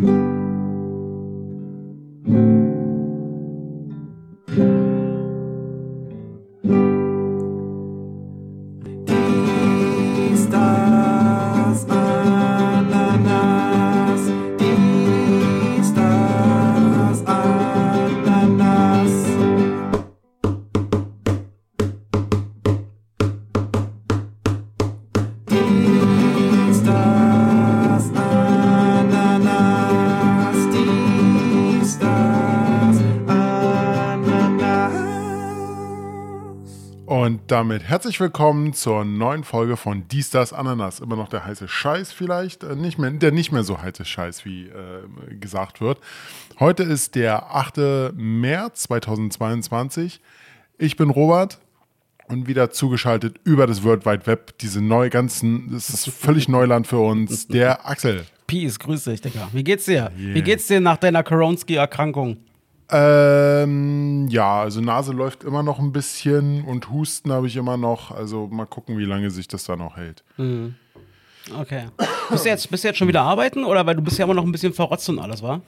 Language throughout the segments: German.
Stars Und damit herzlich willkommen zur neuen Folge von Dies, Das, Ananas. Immer noch der heiße Scheiß vielleicht, äh, nicht mehr, der nicht mehr so heiße Scheiß, wie äh, gesagt wird. Heute ist der 8. März 2022. Ich bin Robert und wieder zugeschaltet über das World Wide Web. Diese neue ganzen, das ist völlig Neuland für uns. Der Axel. Peace, grüß dich, Digga. Wie geht's dir? Wie geht's dir nach deiner Koronski-Erkrankung? Ähm, ja, also Nase läuft immer noch ein bisschen und Husten habe ich immer noch. Also mal gucken, wie lange sich das da noch hält. Okay. Bist du jetzt, bist du jetzt schon wieder arbeiten oder weil du bist ja immer noch ein bisschen verrotzt und alles, war?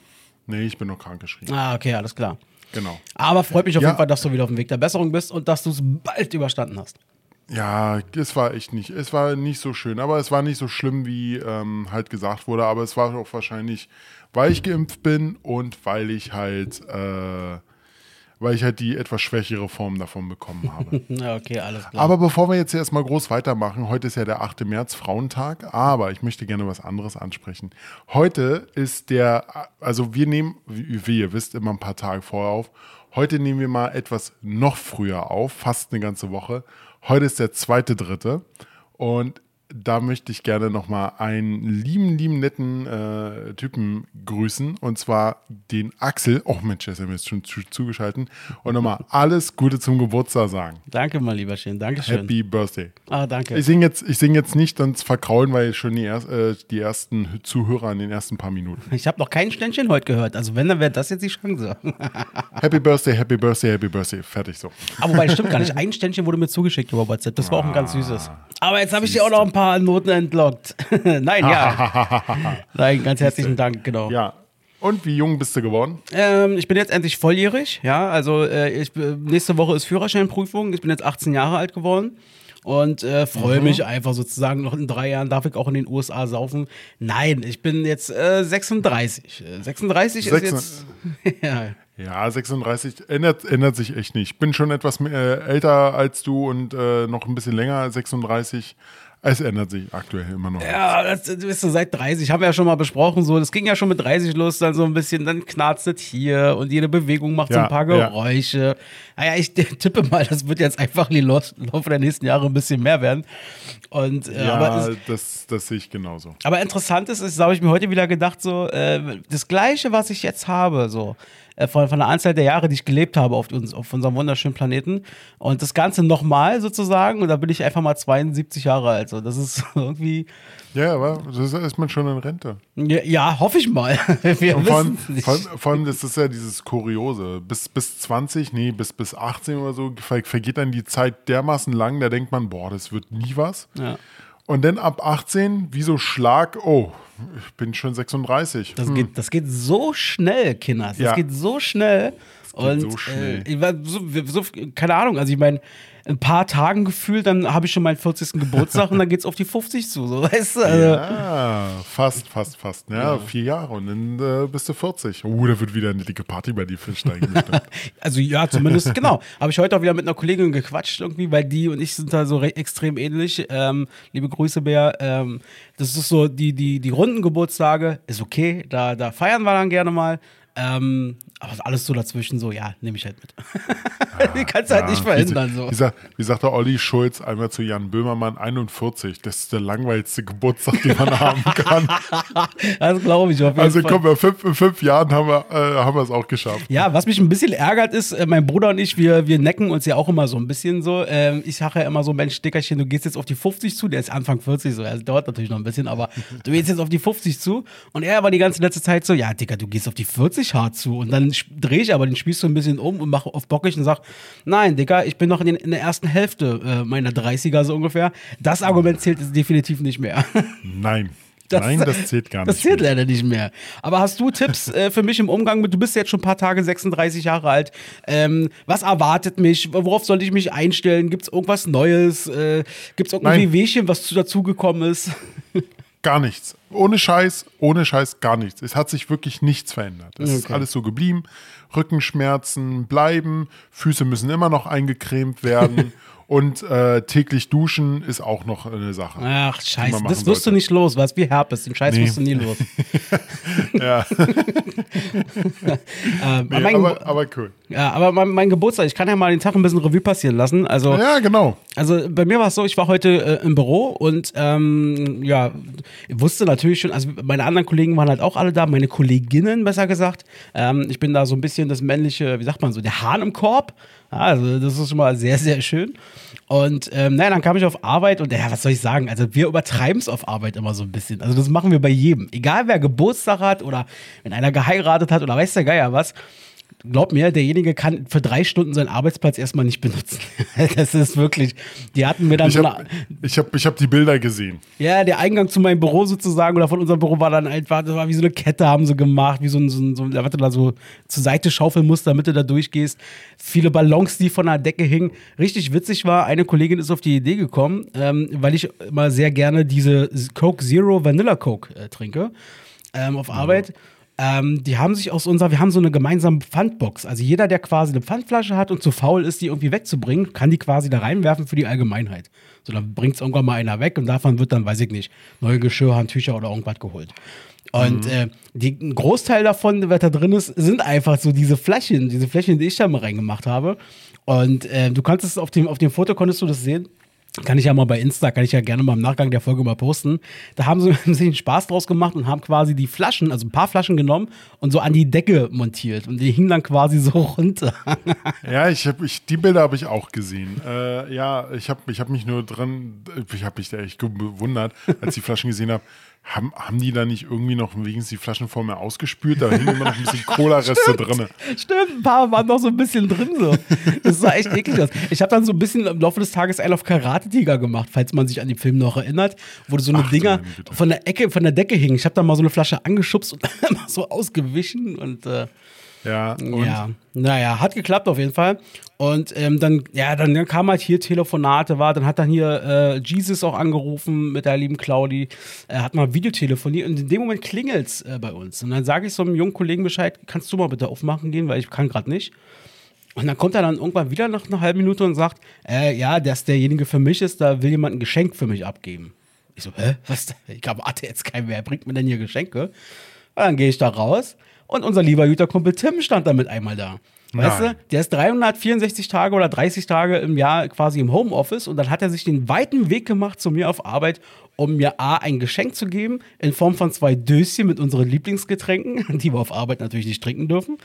Nee, ich bin noch krankgeschrieben. Ah, okay, alles klar. Genau. Aber freut mich auf Ja. jeden Fall, dass du wieder auf dem Weg der Besserung bist und dass du es bald überstanden hast. Ja, es war echt nicht, es war nicht so schön, aber es war nicht so schlimm, wie ähm, halt gesagt wurde, aber es war auch wahrscheinlich, weil ich geimpft bin und weil ich halt, äh, weil ich halt die etwas schwächere Form davon bekommen habe. Okay, alles klar. aber bevor wir jetzt erstmal groß weitermachen, heute ist ja der 8. März, Frauentag, aber ich möchte gerne was anderes ansprechen. Heute ist der, also wir nehmen, wie, wie ihr wisst, immer ein paar Tage vorher auf. Heute nehmen wir mal etwas noch früher auf, fast eine ganze Woche. Heute ist der zweite, dritte. Und da möchte ich gerne nochmal einen lieben, lieben, netten äh, Typen grüßen. Und zwar den Axel. Oh Mensch, der ist mir jetzt schon zu, zugeschaltet. Und nochmal alles Gute zum Geburtstag sagen. danke, mein lieber Schön. Dankeschön. Happy Birthday. Ah, danke. Ich singe jetzt, ich sing jetzt nicht, sonst verkraulen wir schon die, erst, äh, die ersten Zuhörer in den ersten paar Minuten. Ich habe noch kein Ständchen heute gehört. Also wenn, dann wäre das jetzt die Chance. Happy Birthday, Happy Birthday, Happy Birthday. Fertig so. Aber wobei, stimmt gar nicht. Ein Ständchen wurde mir zugeschickt über WhatsApp. Das war auch ein ganz süßes. Aber jetzt habe ich dir auch noch ein paar Noten entlockt. Nein, ja. Nein, ganz herzlichen Dank, genau. Ja. Und wie jung bist du geworden? Ähm, ich bin jetzt endlich volljährig, ja. Also äh, ich, äh, nächste Woche ist Führerscheinprüfung. Ich bin jetzt 18 Jahre alt geworden und äh, freue Mhm. mich einfach sozusagen. Noch in drei Jahren darf ich auch in den USA saufen. Nein, ich bin jetzt äh, 36. Äh, 36 ist Sechs- jetzt. ja. Ja, 36 ändert, ändert sich echt nicht. Ich bin schon etwas mehr, äh, älter als du und äh, noch ein bisschen länger als 36. Es ändert sich aktuell immer noch. Ja, das, du bist so seit 30, haben wir ja schon mal besprochen, so, das ging ja schon mit 30 los, dann so ein bisschen, dann knarzt es hier und jede Bewegung macht so Ja, ein paar ja. Geräusche. Naja, ich tippe mal, das wird jetzt einfach im Lauf Laufe der nächsten Jahre ein bisschen mehr werden. Und, äh, Ja, aber, es, das, das sehe ich genauso. aber interessant ist, ist, habe ich mir heute wieder gedacht, so, äh, das Gleiche, was ich jetzt habe, so, äh, von, von der Anzahl der Jahre, die ich gelebt habe auf, uns, auf unserem wunderschönen Planeten. Und das Ganze nochmal sozusagen, und da bin ich einfach mal 72 Jahre alt. So, das ist irgendwie, Ja, aber das ist man schon in Rente. ja, ja hoffe ich mal. Wir Und vor allem, nicht. vor, allem, vor allem, das ist ja dieses Kuriose. Bis, bis 20, nee, bis, bis 18 oder so ver- vergeht dann die Zeit dermaßen lang, da denkt man, boah, das wird nie was. Ja. Und dann ab 18, wie so Schlag, oh, ich bin schon 36. Das, geht, das geht so schnell, Kinders. Das Hm. Ja. geht so schnell. und so schnell. Äh, so, so, keine Ahnung, also ich meine, ein paar Tagen gefühlt, dann habe ich schon meinen 40. Geburtstag und dann geht's auf die 50 zu. So, weißt du? Also, Ja, fast, fast, fast. Ja, vier Jahre und dann äh, bist du 40. Oh, da wird wieder eine dicke Party bei dir steigen. bestimmt. also ja, zumindest, genau. Habe ich heute auch wieder mit einer Kollegin gequatscht irgendwie, weil die und ich sind da so re- extrem ähnlich. Ähm, liebe Grüße, Bär. Ähm, das ist so, die, die, die runden Geburtstage ist okay, da, da feiern wir dann gerne mal. Ähm, aber alles so dazwischen, so, ja, nehme ich halt mit. die kannst du halt nicht verhindern. Wie, So. wie, sagt, wie sagt der Olli Schulz einmal zu Jan Böhmermann, 41, das ist der langweiligste Geburtstag, den man haben kann. Das glaube ich auf jeden Also Fall. komm, in fünf, in fünf Jahren haben wir äh, haben wir es auch geschafft. Ja, was mich ein bisschen ärgert ist, äh, mein Bruder und ich, wir, wir necken uns ja auch immer so ein bisschen so. Ähm, ich sage ja immer so, Mensch, Dickerchen, du gehst jetzt auf die 50 zu, der ist Anfang 40 so, das dauert natürlich noch ein bisschen, aber du gehst jetzt auf die 50 zu. Und er war die ganze letzte Zeit so, ja, Dicker, du gehst auf die 40 hart zu. Und dann drehe ich aber den Spieß so ein bisschen um und mache auf bockig und sage, nein, Dicker, ich bin noch in, den, in der ersten Hälfte äh, meiner 30er so ungefähr. Das Argument zählt jetzt definitiv nicht mehr. Nein. Nein, das zählt gar Das nicht zählt mehr. leider nicht mehr. Aber hast du Tipps äh, für mich im Umgang mit, du bist jetzt schon ein paar Tage 36 Jahre alt. Ähm, was erwartet mich? Worauf sollte ich mich einstellen? Gibt es irgendwas Neues? Äh, Gibt es irgendein. Wehwehchen, was zu- dazugekommen ist? Gar nichts. Ohne Scheiß, ohne Scheiß gar nichts. Es hat sich wirklich nichts verändert. Es ist Okay. alles so geblieben. Rückenschmerzen bleiben, Füße müssen immer noch eingecremt werden und äh, täglich duschen ist auch noch eine Sache. Ach, scheiße, das wirst du sollte. nicht los, was wie Herpes, den Scheiß Nee. wirst du nie los. Ja, Ähm, nee, mein, aber, aber cool. ja, aber mein, mein Geburtstag, ich kann ja mal den Tag ein bisschen Revue passieren lassen. Also, Ja, genau. also bei mir war es so, ich war heute äh, im Büro und ähm, ja, wusste natürlich schon, also meine anderen Kollegen waren halt auch alle da, meine Kolleginnen besser gesagt. Ähm, ich bin da so ein bisschen das männliche, wie sagt man so, der Hahn im Korb. Also das ist schon mal sehr, sehr schön. Und ähm, naja, dann kam ich auf Arbeit und ja, was soll ich sagen? Also wir übertreiben es auf Arbeit immer so ein bisschen. Also das machen wir bei jedem. Egal wer Geburtstag hat oder wenn einer geheiratet hat oder weiß der Geier was. Glaub mir, derjenige kann für drei Stunden seinen Arbeitsplatz erstmal nicht benutzen. Das ist wirklich, die hatten mir dann Ich so habe eine, ich hab, ich hab die Bilder gesehen. ja, der Eingang zu meinem Büro sozusagen oder von unserem Büro war dann einfach, das war wie so eine Kette haben sie gemacht, wie so ein, so ein, so du da so zur Seite schaufeln musst, damit du da durchgehst. Viele Ballons, die von der Decke hingen. Richtig witzig war, eine Kollegin ist auf die Idee gekommen, ähm, weil ich immer sehr gerne diese Coke Zero Vanilla Coke äh, trinke ähm, auf Arbeit. Ähm, die haben sich aus unserer, wir haben so eine gemeinsame Pfandbox. Also jeder, der quasi eine Pfandflasche hat und zu faul ist, die irgendwie wegzubringen, kann die quasi da reinwerfen für die Allgemeinheit. So, dann bringt es irgendwann mal einer weg und davon wird dann, weiß ich nicht, neue Geschirrhandtücher oder irgendwas geholt. Und äh, die, ein Großteil davon, was da drin ist, sind einfach so diese Fläschchen, diese Fläschchen, die ich da mal reingemacht habe. Und äh, du kannst es auf dem, auf dem Foto konntest du das sehen. Kann ich ja mal bei Insta, kann ich ja gerne mal im Nachgang der Folge mal posten. Da haben sie sich einen Spaß draus gemacht und haben quasi die Flaschen, also ein paar Flaschen genommen und so an die Decke montiert. Und die hingen dann quasi so runter. Ja, ich hab, ich, die Bilder habe ich auch gesehen. Äh, ja, ich habe ich hab mich nur dran, ich habe mich da echt gewundert, als ich die Flaschen gesehen habe. Haben, haben die da nicht irgendwie noch wenigstens die Flaschen vor mir ausgespült? Da hingen immer noch ein bisschen Cola-Reste drin. Stimmt, ein paar waren noch so ein bisschen drin so. Das sah echt eklig aus. Ich habe dann so ein bisschen im Laufe des Tages einen auf Karate-Tiger gemacht, falls man sich an den Film noch erinnert, wo so eine Ach, Dinger von der Ecke, von der Decke hingen. Ich habe dann mal so eine Flasche angeschubst und so ausgewichen und äh, Ja, und ja, naja, hat geklappt auf jeden Fall. Und ähm, dann, ja, dann, dann kam halt hier Telefonate, war, dann hat dann hier äh, Jesus auch angerufen mit der lieben Claudi, er hat mal Videotelefoniert und in dem Moment klingelt's äh, bei uns. Und dann sage ich so einem jungen Kollegen Bescheid, kannst du mal bitte aufmachen gehen, weil ich kann gerade nicht. Und dann kommt er dann irgendwann wieder nach einer halben Minute und sagt, äh, ja, dass derjenige für mich ist, da will jemand ein Geschenk für mich abgeben. Ich so, hä, was? Ich erwarte jetzt kein, wer bringt mir denn hier Geschenke? Und dann gehe ich da raus und unser lieber guter Kumpel Tim stand damit einmal da. Weißt Nein. du, der ist 364 Tage oder 30 Tage im Jahr quasi im Homeoffice und dann hat er sich den weiten Weg gemacht zu mir auf Arbeit, um mir A, ein Geschenk zu geben, in Form von zwei Döschen mit unseren Lieblingsgetränken, die wir auf Arbeit natürlich nicht trinken dürfen.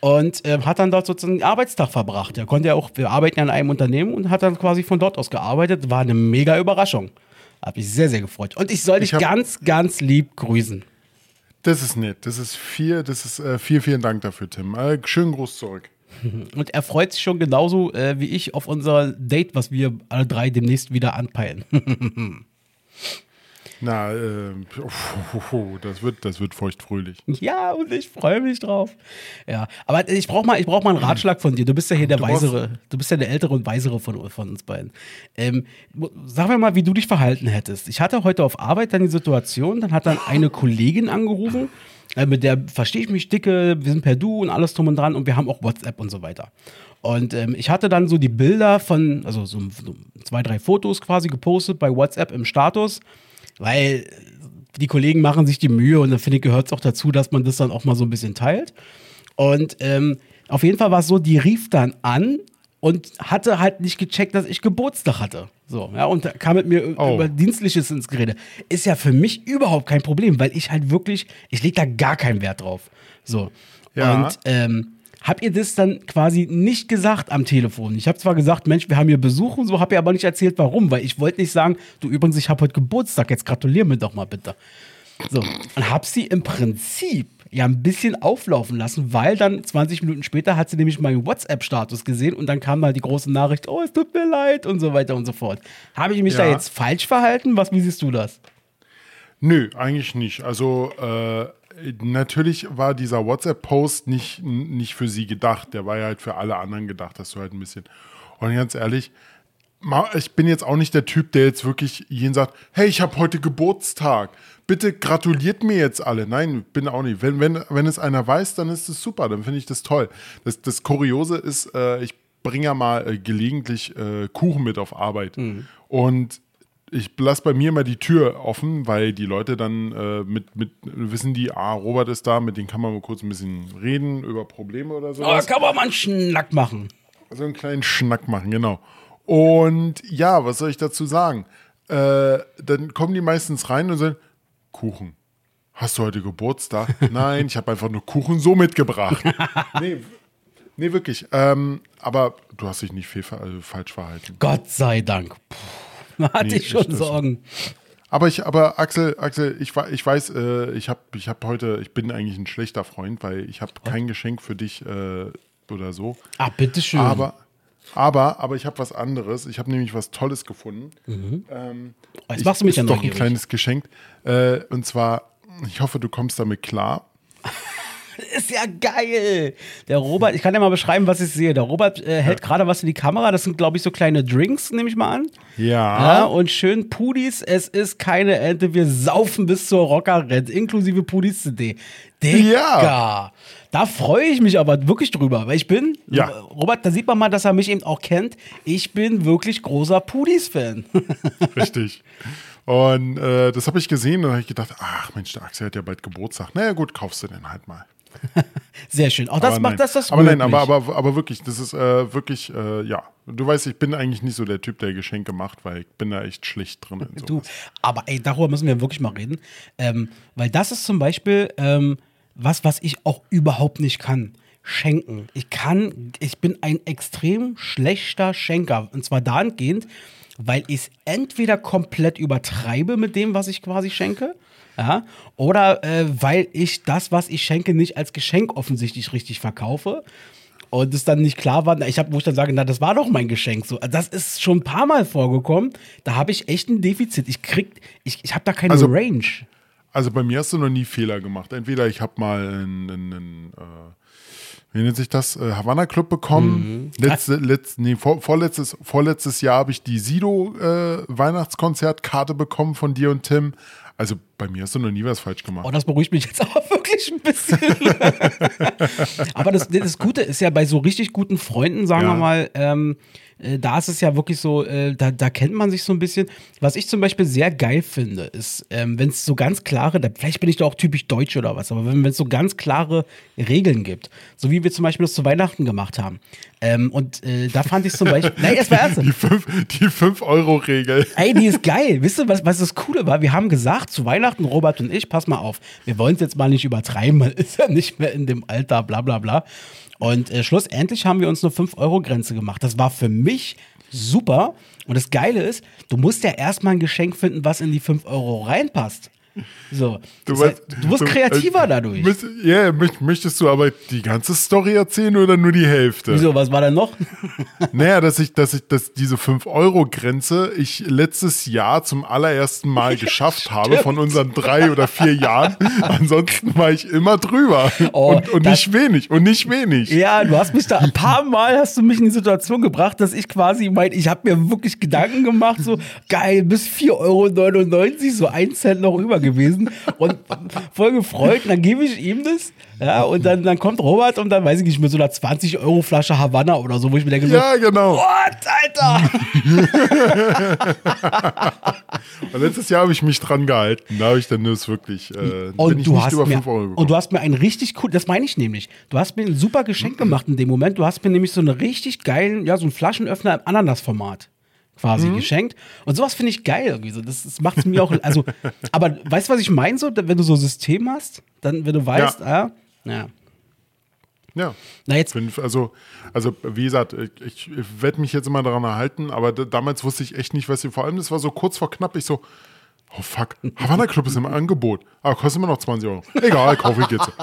Und ähm, hat dann dort sozusagen den Arbeitstag verbracht. Er konnte ja auch, wir arbeiten ja in einem Unternehmen und hat dann quasi von dort aus gearbeitet. War eine mega Überraschung. Hab mich sehr, sehr gefreut. Und ich soll dich Ich hab- ganz, ganz lieb grüßen. Das ist nett. Das ist viel, das ist äh, viel, vielen Dank dafür, Tim. Äh, schönen Gruß zurück. Und er freut sich schon genauso äh, wie ich auf unser Date, was wir alle drei demnächst wieder anpeilen. Na, äh, das wird, das wird feuchtfröhlich. ja, und ich freue mich drauf. Ja, aber ich brauche mal, ich brauch mal einen Ratschlag von dir. Du bist ja hier der Du Weisere. Du bist ja der Ältere und Weisere von, von uns beiden. Ähm, sag mir mal, wie du dich verhalten hättest. Ich hatte heute auf Arbeit dann die Situation, dann hat dann eine Kollegin angerufen, äh, mit der verstehe ich mich dicke, wir sind per Du und alles drum und dran und wir haben auch WhatsApp und so weiter. Und ähm, ich hatte dann so die Bilder von, also so, so zwei, drei Fotos quasi gepostet bei WhatsApp im Status, weil die Kollegen machen sich die Mühe und dann finde ich, gehört es auch dazu, dass man das dann auch mal so ein bisschen teilt. Und ähm, auf jeden Fall war es so, die rief dann an und hatte halt nicht gecheckt, dass ich Geburtstag hatte. So, ja, und kam mit mir Oh. über Dienstliches ins Gerede. Ist ja für mich überhaupt kein Problem, weil ich halt wirklich, ich lege da gar keinen Wert drauf. So. Ja. Und ähm, habt ihr das dann quasi nicht gesagt am Telefon? Ich habe zwar gesagt, Mensch, wir haben hier Besuch und so, habe ihr aber nicht erzählt, warum, weil ich wollte nicht sagen, du übrigens, ich habe heute Geburtstag, jetzt gratulier mir doch mal bitte. So, und hab sie im Prinzip ja ein bisschen auflaufen lassen, weil dann 20 Minuten später hat sie nämlich meinen WhatsApp-Status gesehen und dann kam mal die große Nachricht, oh, es tut mir leid und so weiter und so fort. Habe ich mich da Ja. jetzt falsch verhalten? Was, wie siehst du das? Nö, eigentlich nicht. Also äh, natürlich war dieser WhatsApp-Post nicht, nicht für sie gedacht. Der war ja halt für alle anderen gedacht, dass du halt ein bisschen. Und ganz ehrlich, ich bin jetzt auch nicht der Typ, der jetzt wirklich jeden sagt, hey, ich habe heute Geburtstag. Bitte gratuliert mir jetzt alle. Nein, bin auch nicht. Wenn, wenn, wenn es einer weiß, dann ist es super, dann finde ich das toll. Das, das Kuriose ist, äh, ich bringe ja mal äh, gelegentlich äh, Kuchen mit auf Arbeit. Und ich lasse bei mir mal die Tür offen, weil die Leute dann äh, mit, mit wissen die, ah, Robert ist da, mit dem kann man mal kurz ein bisschen reden über Probleme oder Oh, sowas. kann man mal einen Schnack machen. So einen kleinen Schnack machen, genau. Und ja, was soll ich dazu sagen? Äh, dann kommen die meistens rein und sagen, Kuchen. Hast du heute Geburtstag? Nein, ich habe einfach nur Kuchen so mitgebracht. nee, nee, wirklich. Ähm, aber du hast dich nicht viel, also falsch verhalten. Gott sei Dank. Puh, hatte Nee, ich schon Sorgen. Aber ich, aber Axel, Axel, ich, ich weiß, äh, ich habe ich hab heute, ich bin eigentlich ein schlechter Freund, weil ich habe kein Geschenk für dich äh, oder so. Ach, bitteschön. Aber, aber, aber ich habe was anderes. Ich habe nämlich was Tolles gefunden. Ähm, Oh, jetzt ich- machst du mich ist ja doch ein kleines Geschenk. Äh, und zwar, ich hoffe, du kommst damit klar. Ist ja geil. Der Robert, ich kann dir mal beschreiben, was ich sehe. Der Robert äh, hält gerade was in die Kamera. Das sind, glaube ich, so kleine Drinks, nehme ich mal an. Ja, Ja. und schön Pudis. Es ist keine Ente. Wir saufen bis zur Rockerrente, inklusive Pudis-CD. Digga. Ja. Da freue ich mich aber wirklich drüber, weil ich bin, Ja. Robert, da sieht man mal, dass er mich eben auch kennt. Ich bin wirklich großer Pudis-Fan. Richtig. Und äh, das habe ich gesehen und habe ich gedacht, ach Mensch, der Axel hat ja bald Geburtstag. Naja, gut, kaufst du den halt mal. Sehr schön. Auch das aber macht nein. das das Aber nein, möglich. aber, aber, aber wirklich, das ist äh, wirklich, äh, ja. Du weißt, ich bin eigentlich nicht so der Typ, der Geschenke macht, weil ich bin da echt schlecht drin. In Du, aber ey, darüber müssen wir wirklich mal reden. Ähm, weil das ist zum Beispiel ähm, was, was ich auch überhaupt nicht kann. Schenken. Ich kann, ich bin ein extrem schlechter Schenker. Und zwar dahingehend, weil ich es entweder komplett übertreibe mit dem, was ich quasi schenke. Ja, oder äh, weil ich das, was ich schenke, nicht als Geschenk offensichtlich richtig verkaufe. Und es dann nicht klar war, ich habe, wo ich dann sage, na, das war doch mein Geschenk. So, das ist schon ein paar Mal vorgekommen. Da habe ich echt ein Defizit. Ich krieg, ich, ich habe da keine Also- Range. Also bei mir hast du noch nie Fehler gemacht. Entweder ich habe mal einen, äh, wie nennt sich das, äh, Havanna Club bekommen. Letzte, letzt, nee, vor, vorletztes, vorletztes Jahr habe ich die Sido äh, Weihnachtskonzertkarte bekommen von dir und Tim. Also bei mir hast du noch nie was falsch gemacht. Oh, das beruhigt mich jetzt aber wirklich ein bisschen. aber das, das Gute ist ja bei so richtig guten Freunden, sagen Ja. wir mal, ähm, äh, da ist es ja wirklich so, äh, da, da kennt man sich so ein bisschen. Was ich zum Beispiel sehr geil finde, ist, ähm, wenn es so ganz klare, da, vielleicht bin ich da auch typisch deutsch oder was, aber wenn es so ganz klare Regeln gibt, so wie wir zum Beispiel das zu Weihnachten gemacht haben. Ähm, und äh, da fand ich zum Beispiel, nein, es war ernst. Die 5-Euro-Regel. Ey, die ist geil. Wisst ihr, was, was das Coole war? Wir haben gesagt, zu Weihnachten, Robert und ich, pass mal auf, wir wollen es jetzt mal nicht übertreiben, man ist ja nicht mehr in dem Alter, bla bla bla. Und äh, schlussendlich haben wir uns eine 5-Euro-Grenze gemacht. Das war für mich super. Und das Geile ist, du musst ja erstmal ein Geschenk finden, was in die 5 Euro reinpasst. So. Du, wirst kreativer äh, dadurch. Ja, möcht- möchtest du aber die ganze Story erzählen oder nur die Hälfte? Wieso, was war da noch? Naja, dass ich, dass ich, dass diese 5-Euro-Grenze ich letztes Jahr zum allerersten Mal geschafft habe von unseren drei oder vier Jahren. Ansonsten war ich immer drüber. Oh, und und das- nicht wenig. Und nicht wenig. Ja, du hast mich da ein paar Mal hast du mich in die Situation gebracht, dass ich quasi mein, ich habe mir wirklich Gedanken gemacht, so geil, bis 4,99 Euro, so ein Cent noch über gewesen und voll gefreut. Und dann gebe ich ihm das, ja, und dann, dann kommt Robert und dann weiß ich nicht, mit so einer 20 Euro Flasche Havanna oder so, wo ich mir denke, so, Ja, genau. what, Alter? Und letztes Jahr habe ich mich dran gehalten. Da habe ich dann das wirklich. Äh, Und du, hast über mir, 5 Euro gekommen. und du hast mir ein richtig cool, das meine ich nämlich. Du hast mir ein super Geschenk gemacht in dem Moment. Du hast mir nämlich so einen richtig geilen, ja, so einen Flaschenöffner im Ananasformat quasi Mhm. geschenkt. Und sowas finde ich geil irgendwie so. Das, das macht es mir auch, also, aber weißt du, was ich meine so, wenn du so ein System hast, dann, wenn du weißt, ja, ja. ja. Na jetzt, also, also, wie gesagt, ich, ich werde mich jetzt immer daran erhalten, aber da, damals wusste ich echt nicht, was sie, vor allem, das war so kurz vor knapp, ich so, Oh fuck, Havana Club ist im Angebot. Aber kostet immer noch 20 Euro. Egal, kaufe ich jetzt.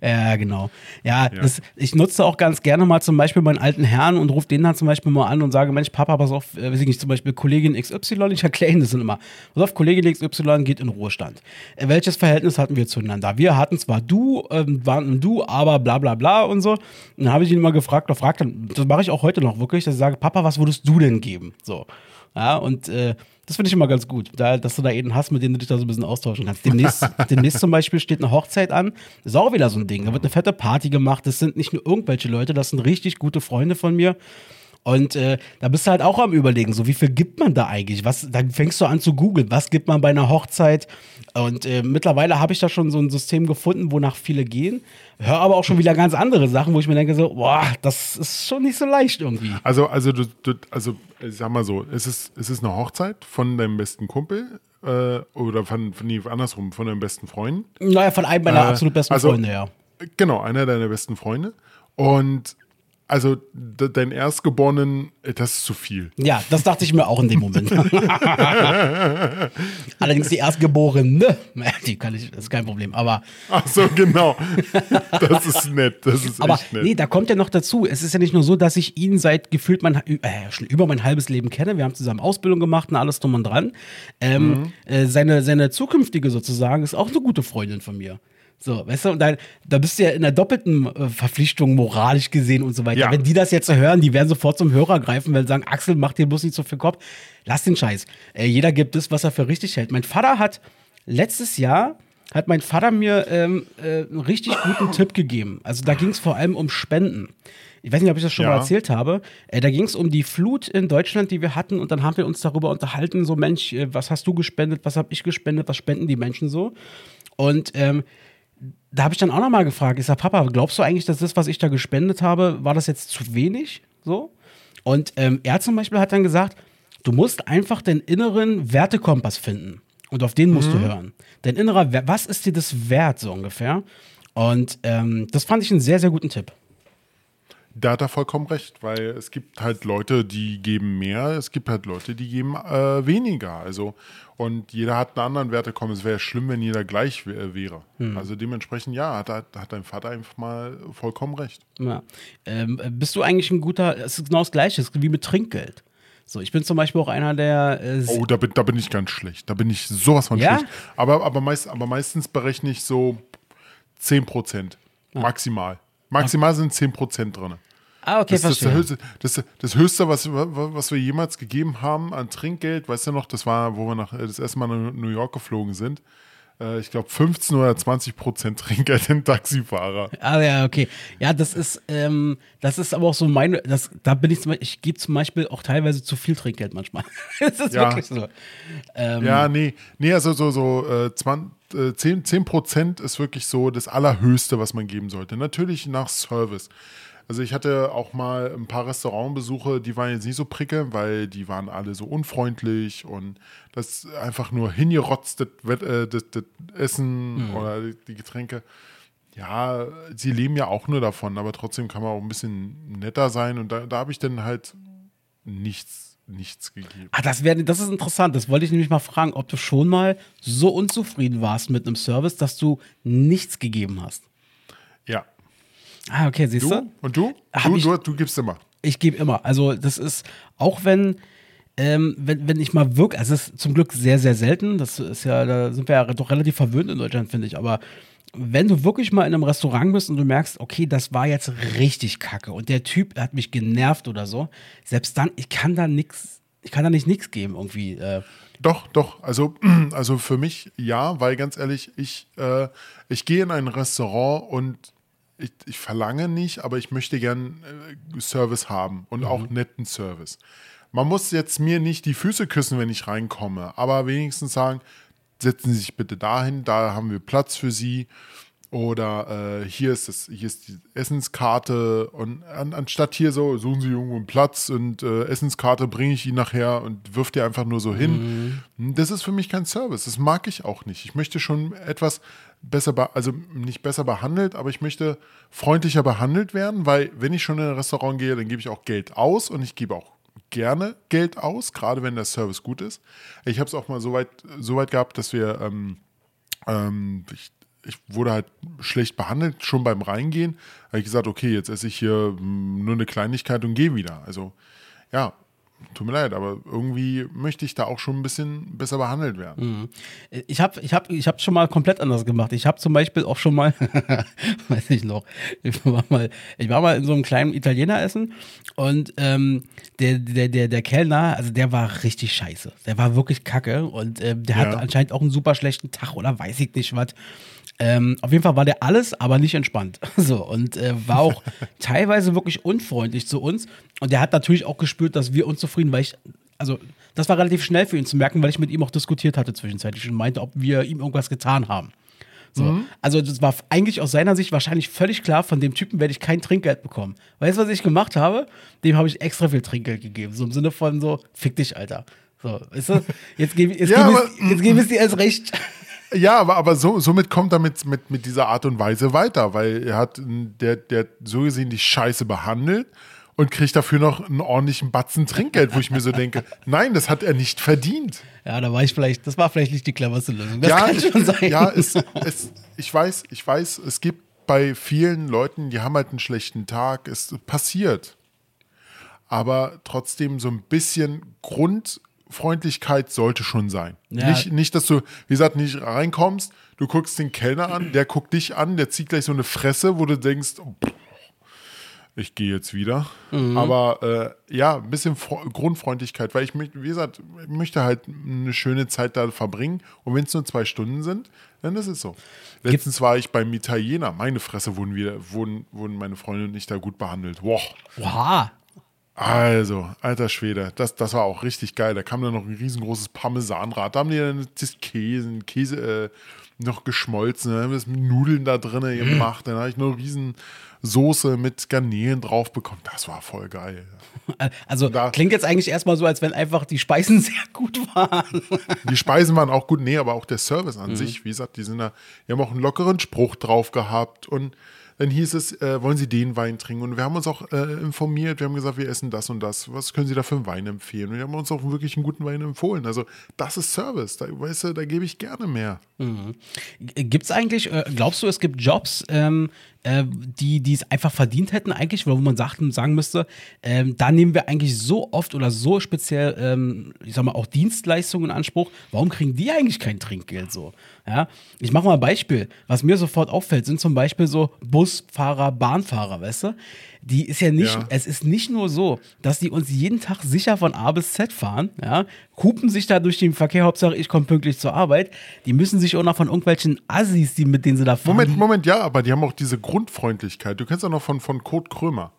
Ja, genau. Ja, Das, ich nutze auch ganz gerne mal zum Beispiel meinen alten Herrn und rufe den dann zum Beispiel mal an und sage, Mensch, Papa, pass auf, äh, weiß ich nicht, zum Beispiel Kollegin XY, ich erkläre Ihnen das dann immer. Pass auf, Kollegin XY geht in Ruhestand. Äh, welches Verhältnis hatten wir zueinander? Wir hatten zwar du, ähm, waren ein du, aber bla bla bla und so. Und dann habe ich ihn immer gefragt, oder fragt dann, das mache ich auch heute noch wirklich, dass ich sage, Papa, was würdest du denn geben? So. Ja, und äh, das finde ich immer ganz gut, da, dass du da jeden hast, mit dem du dich da so ein bisschen austauschen kannst. Demnächst, demnächst zum Beispiel steht eine Hochzeit an. Das ist auch wieder so ein Ding. Da wird eine fette Party gemacht. Das sind nicht nur irgendwelche Leute, das sind richtig gute Freunde von mir. Und äh, da bist du halt auch am Überlegen, so wie viel gibt man da eigentlich? Was, dann fängst du an zu googeln, was gibt man bei einer Hochzeit? Und äh, mittlerweile habe ich da schon so ein System gefunden, wonach viele gehen. Hör aber auch schon wieder ganz andere Sachen, wo ich mir denke, so, boah, das ist schon nicht so leicht irgendwie. Also, also, du, du, also, ich sag mal so, es ist, es ist eine Hochzeit von deinem besten Kumpel äh, oder von, von, nee, andersrum, von deinem besten Freund. Naja, von einem meiner Äh, absolut besten also- Freunde, ja. Genau, einer deiner besten Freunde. Und also de- dein Erstgeborenen, äh, das ist zu viel. Ja, das dachte ich mir auch in dem Moment. Allerdings die Erstgeborene, ne? die kann ich, das ist kein Problem. Aber, Ach so, genau. Das ist nett. Das ist aber echt nett. nee, da kommt ja noch dazu. Es ist ja nicht nur so, dass ich ihn seit gefühlt mein, äh, schon über mein halbes Leben kenne. Wir haben zusammen Ausbildung gemacht und alles drum und dran. Ähm, Mhm. äh, seine, seine zukünftige sozusagen ist auch eine gute Freundin von mir. So, weißt du, und da, da bist du ja in der doppelten äh, Verpflichtung moralisch gesehen und so weiter. Ja. Wenn die das jetzt hören, die werden sofort zum Hörer greifen, weil sie sagen, Axel, mach dir bloß nicht so viel Kopf. Lass den Scheiß. Äh, jeder gibt das, was er für richtig hält. Mein Vater hat letztes Jahr hat mein Vater mir ähm, äh, einen richtig guten Tipp gegeben. Also da ging es vor allem um Spenden. Ich weiß nicht, ob ich das schon Ja. mal erzählt habe. Äh, da ging es um die Flut in Deutschland, die wir hatten. Und dann haben wir uns darüber unterhalten, so Mensch, äh, was hast du gespendet, was habe ich gespendet, was spenden die Menschen so? Und ähm, da habe ich dann auch noch mal gefragt, ich sage, Papa, glaubst du eigentlich, dass das, was ich da gespendet habe, war das jetzt zu wenig? So? Und ähm, er zum Beispiel hat dann gesagt, du musst einfach den inneren Wertekompass finden. Und auf den musst du hören. Dein innerer, was ist dir das wert, so ungefähr? Und ähm, das fand ich einen sehr, sehr guten Tipp. Da hat er vollkommen recht, weil es gibt halt Leute, die geben mehr, es gibt halt Leute, die geben äh, weniger. Also, und jeder hat einen anderen Wertekommen. Es wäre schlimm, wenn jeder gleich wär- wäre. Hm. Also dementsprechend, ja, hat, hat, dein Vater einfach mal vollkommen recht. Ja. Ähm, bist du eigentlich ein guter, es ist genau das Gleiche, es ist wie mit Trinkgeld. So, ich bin zum Beispiel auch einer, der äh, Oh, da bin, da bin ich ganz schlecht. Da bin ich sowas von Ja? schlecht. Aber, aber, meist, aber meistens berechne ich so 10%. Maximal. Maximal sind 10% drin. Ah, okay, Das, das, höchste, das, das höchste, was, was wir jemals gegeben haben an Trinkgeld, weißt du noch, das war, wo wir nach, das erste Mal nach New York geflogen sind. Äh, ich glaube 15 oder 20 Prozent Trinkgeld in Taxifahrer. Ah ja, okay. Ja, das ist, ähm, das ist aber auch so meine, das, da bin ich zum Beispiel, ich gebe zum Beispiel auch teilweise zu viel Trinkgeld manchmal. das ist Ja. wirklich so. Ähm, Ja, nee, nee, also so, so äh, 20, äh, 10, 10 Prozent ist wirklich so das Allerhöchste, was man geben sollte. Natürlich nach Service. Also ich hatte auch mal ein paar Restaurantbesuche, die waren jetzt nicht so prickelnd, weil die waren alle so unfreundlich und das einfach nur hingerotzt, das, äh, das, das Essen oder die, die Getränke. Ja, sie leben ja auch nur davon, aber trotzdem kann man auch ein bisschen netter sein und da, da habe ich dann halt nichts, nichts gegeben. Ah, das, wär, das ist interessant. Das wollte ich nämlich mal fragen, ob du schon mal so unzufrieden warst mit einem Service, dass du nichts gegeben hast. Ah, okay, siehst du? Und du? Du, ich- du, du gibst immer. Ich gebe immer. Also, das ist, auch wenn, ähm, wenn, wenn ich mal wirklich, also es ist zum Glück sehr, sehr selten. Das ist ja, da sind wir ja doch relativ verwöhnt in Deutschland, finde ich. Aber wenn du wirklich mal in einem Restaurant bist und du merkst, okay, das war jetzt richtig kacke und der Typ hat mich genervt oder so, selbst dann, ich kann da nichts, ich kann da nicht nichts geben irgendwie. Äh, Doch, doch. Also, also für mich ja, weil ganz ehrlich, ich, äh, ich gehe in ein Restaurant und ich, ich verlange nicht, aber ich möchte gern äh, Service haben und auch netten Service. Man muss jetzt mir nicht die Füße küssen, wenn ich reinkomme, aber wenigstens sagen, setzen Sie sich bitte dahin, da haben wir Platz für Sie. Oder äh, hier ist das, hier ist die Essenskarte und an, anstatt hier so, suchen Sie irgendwo einen Platz und äh, Essenskarte bringe ich Ihnen nachher und wirft die einfach nur so hin. Das ist für mich kein Service. Das mag ich auch nicht. Ich möchte schon etwas besser, be- also nicht besser behandelt, aber ich möchte freundlicher behandelt werden, weil wenn ich schon in ein Restaurant gehe, dann gebe ich auch Geld aus und ich gebe auch gerne Geld aus, gerade wenn der Service gut ist. Ich habe es auch mal so weit, so weit gehabt, dass wir, ähm, ähm, ich, ich wurde halt schlecht behandelt, schon beim Reingehen. Habe ich gesagt, okay, jetzt esse ich hier mm, nur eine Kleinigkeit und gehe wieder. Also, ja, tut mir leid, aber irgendwie möchte ich da auch schon ein bisschen besser behandelt werden. Ich habe ich hab, ich hab schon mal komplett anders gemacht. Ich habe zum Beispiel auch schon mal, weiß ich noch, ich war mal, ich war mal in so einem kleinen Italiener essen und ähm, der, der, der, der Kellner, also der war richtig scheiße. Der war wirklich kacke und ähm, der hat Ja. anscheinend auch einen super schlechten Tag oder weiß ich nicht was. Ähm, auf jeden Fall war der alles, aber nicht entspannt. So, und äh, war auch teilweise wirklich unfreundlich zu uns. Und der hat natürlich auch gespürt, dass wir unzufrieden, weil ich, also, das war relativ schnell für ihn zu merken, weil ich mit ihm auch diskutiert hatte zwischenzeitlich und meinte, ob wir ihm irgendwas getan haben. So. Also, das war eigentlich aus seiner Sicht wahrscheinlich völlig klar, von dem Typen werde ich kein Trinkgeld bekommen. Weißt du, was ich gemacht habe? Dem habe ich extra viel Trinkgeld gegeben. So im Sinne von so, fick dich, Alter. So, weißt du? Jetzt gebe jetzt Ja, gebe aber- ich, ich dir erst recht. Ja, aber, aber so, somit kommt er mit, mit, mit dieser Art und Weise weiter, weil er hat der, der so gesehen die Scheiße behandelt und kriegt dafür noch einen ordentlichen Batzen Trinkgeld, wo ich mir so denke, nein, das hat er nicht verdient. Ja, da war ich vielleicht, das war vielleicht nicht die cleverste Lösung. Das ja, kann schon sein. ja es, es, ich weiß, ich weiß, es gibt bei vielen Leuten, die haben halt einen schlechten Tag, es passiert. Aber trotzdem so ein bisschen Grundfreundlichkeit sollte schon sein. Ja. Nicht, nicht, dass du, wie gesagt, nicht reinkommst, du guckst den Kellner an, der guckt dich an, der zieht gleich so eine Fresse, wo du denkst, oh, pff, ich gehe jetzt wieder. Mhm. Aber äh, ja, ein bisschen Fro- Grundfreundlichkeit, weil ich, wie gesagt, ich möchte halt eine schöne Zeit da verbringen. Und wenn es nur zwei Stunden sind, dann ist es so. Letztens war ich beim Italiener. Meine Fresse wurden, wir, wurden, wurden meine Freunde und ich da gut behandelt. Wow. Wow. Also, alter Schwede, das, das war auch richtig geil. Da kam dann noch ein riesengroßes Parmesanrad. Da haben die dann das Käse, Käse äh, noch geschmolzen. Dann haben wir das mit Nudeln da drin gemacht. Dann habe ich noch eine riesen Soße mit Garnelen drauf bekommen. Das war voll geil. Also Da- klingt jetzt eigentlich erstmal so, als wenn einfach die Speisen sehr gut waren. Die Speisen waren auch gut, nee, aber auch der Service Mhm. an sich, wie gesagt, die sind da, die haben auch einen lockeren Spruch drauf gehabt und dann hieß es, äh, wollen Sie den Wein trinken? Und wir haben uns auch äh, informiert, wir haben gesagt, wir essen das und das. Was können Sie da für einen Wein empfehlen? Und wir haben uns auch wirklich einen guten Wein empfohlen. Also, das ist Service. Da, weißt du, da gebe ich gerne mehr. Gibt es eigentlich, äh, glaubst du, es gibt Jobs, ähm, äh, die es einfach verdient hätten eigentlich, wo man sagt, sagen müsste, ähm, da nehmen wir eigentlich so oft oder so speziell, ähm, ich sag mal, auch Dienstleistungen in Anspruch. Warum kriegen die eigentlich kein Trinkgeld so? Ja, ich mache mal ein Beispiel. Was mir sofort auffällt, sind zum Beispiel so Busfahrer, Bahnfahrer, weißt du? Die ist ja nicht, Ja. es ist nicht nur so, dass die uns jeden Tag sicher von A bis Z fahren, ja, hupen sich da durch den Verkehr, Hauptsache ich komme pünktlich zur Arbeit. Die müssen sich auch noch von irgendwelchen Assis, die mit denen sie da fahren. Moment, Moment, ja, aber die haben auch diese Grundfreundlichkeit. Du kennst ja noch von, von Kurt Krömer.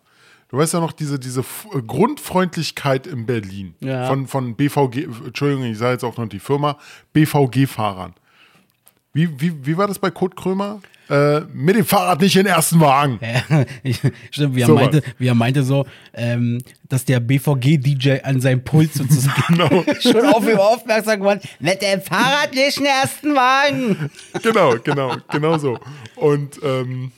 Du weißt ja noch diese, diese äh, Grundfreundlichkeit in Berlin. Ja. Von, von BVG, Entschuldigung, ich sage jetzt auch noch die Firma, BVG-Fahrern. Wie, wie, wie war das bei Kurt Krömer? Äh, mit dem Fahrrad nicht in den ersten Wagen. Stimmt, wie er, So meinte, was. wie er meinte so, ähm, dass der BVG-DJ an seinem Puls sozusagen schon auf ihn aufmerksam geworden mit dem Fahrrad nicht in den ersten Wagen. genau, genau, genau so. Und ähm,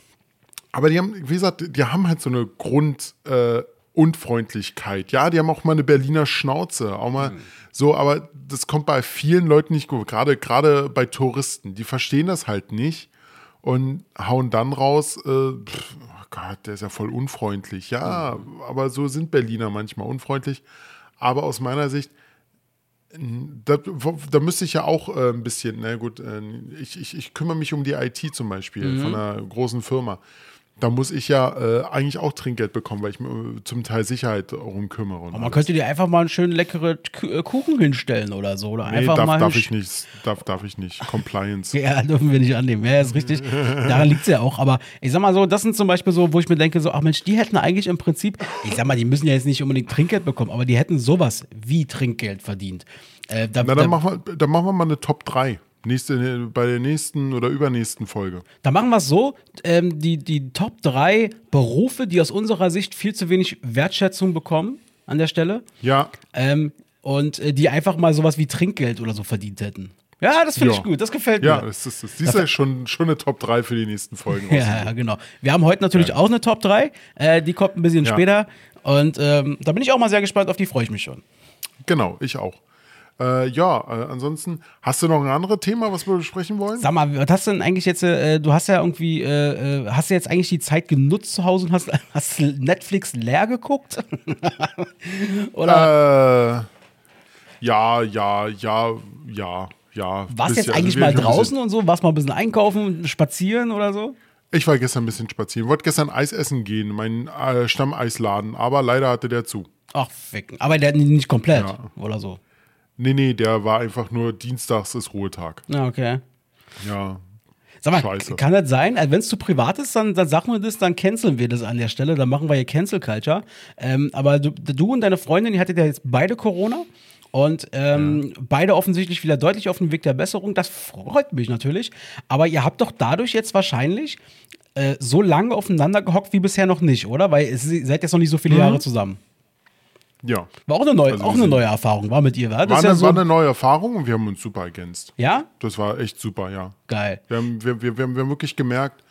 aber die haben, wie gesagt, die haben halt so eine Grund äh, Unfreundlichkeit. Ja, die haben auch mal eine Berliner Schnauze, auch mal so, aber das kommt bei vielen Leuten nicht gut. Gerade gerade bei Touristen, die verstehen das halt nicht und hauen dann raus. Äh, pff, oh Gott, der ist ja voll unfreundlich. Ja, aber so sind Berliner manchmal unfreundlich. Aber aus meiner Sicht da, da müsste ich ja auch äh, ein bisschen, na gut, äh, ich, ich, ich kümmere mich um die IT zum Beispiel von einer großen Firma. Da muss ich ja äh, eigentlich auch Trinkgeld bekommen, weil ich mir äh, zum Teil Sicherheit darum kümmere. und Man alles. könnte dir einfach mal einen schönen leckeren äh, Kuchen hinstellen oder so. Oder nee, einfach darf, mal darf ich nicht, darf, darf ich nicht. Compliance. Ja, dürfen wir nicht annehmen. Ja, ist richtig. Daran liegt es ja auch. Aber ich sag mal so, das sind zum Beispiel so, wo ich mir denke, so, ach Mensch, die hätten eigentlich im Prinzip, ich sag mal, die müssen ja jetzt nicht unbedingt Trinkgeld bekommen, aber die hätten sowas wie Trinkgeld verdient. Äh, da, Na, da, dann machen, wir, dann machen wir mal eine Top 3. Nächste, bei der nächsten oder übernächsten Folge. da machen wir es so, ähm, die, die Top 3 Berufe, die aus unserer Sicht viel zu wenig Wertschätzung bekommen an der Stelle. Ja, Ähm, und äh, die einfach mal sowas wie Trinkgeld oder so verdient hätten. Ja, das finde Ja. ich gut, das gefällt ja, mir. das ist, das ist ja schon, schon eine Top 3 für die nächsten Folgen. Ja, ja, genau. Wir haben heute natürlich auch eine Top 3. Äh, die kommt ein bisschen Ja. später. Und ähm, da bin ich auch mal sehr gespannt, auf die freue ich mich schon. Genau, ich auch. Äh, ja, äh, ansonsten, hast du noch ein anderes Thema, was wir besprechen wollen? Sag mal, was hast du denn eigentlich jetzt, äh, du hast ja irgendwie, äh, äh, hast du jetzt eigentlich die Zeit genutzt zu Hause und hast, hast Netflix leer geguckt? Oder Äh, ja, ja, ja, ja, ja. warst du jetzt eigentlich Also mal draußen und so? Warst mal ein bisschen einkaufen, spazieren oder so? Ich war gestern ein bisschen spazieren. Wollte gestern Eis essen gehen, mein äh, Stammeisladen, aber leider hatte der zu. Ach, ficken. Aber der nicht komplett Ja. oder so. Nee, nee, der war einfach nur Dienstags ist Ruhetag. Ja, okay. Ja. Sag mal, Scheiße. kann das sein? Also wenn es zu privat ist, dann, dann sagen wir das, dann canceln wir das an der Stelle. Dann machen wir hier Cancel Culture. Ähm, aber du, du und deine Freundin, ihr hattet ja jetzt beide Corona. Und ähm, beide offensichtlich wieder deutlich auf dem Weg der Besserung. Das freut mich natürlich. Aber ihr habt doch dadurch jetzt wahrscheinlich äh, so lange aufeinander gehockt wie bisher noch nicht, oder? Weil ihr seid jetzt noch nicht so viele Jahre zusammen. Ja. War auch eine neue, Also auch eine neue Erfahrung, war mit ihr, wa? Das War, ist ja eine, so, war eine neue Erfahrung und wir haben uns super ergänzt. ja? Das war echt super, ja. Geil. Wir haben, wir, wir, wir haben wirklich gemerkt,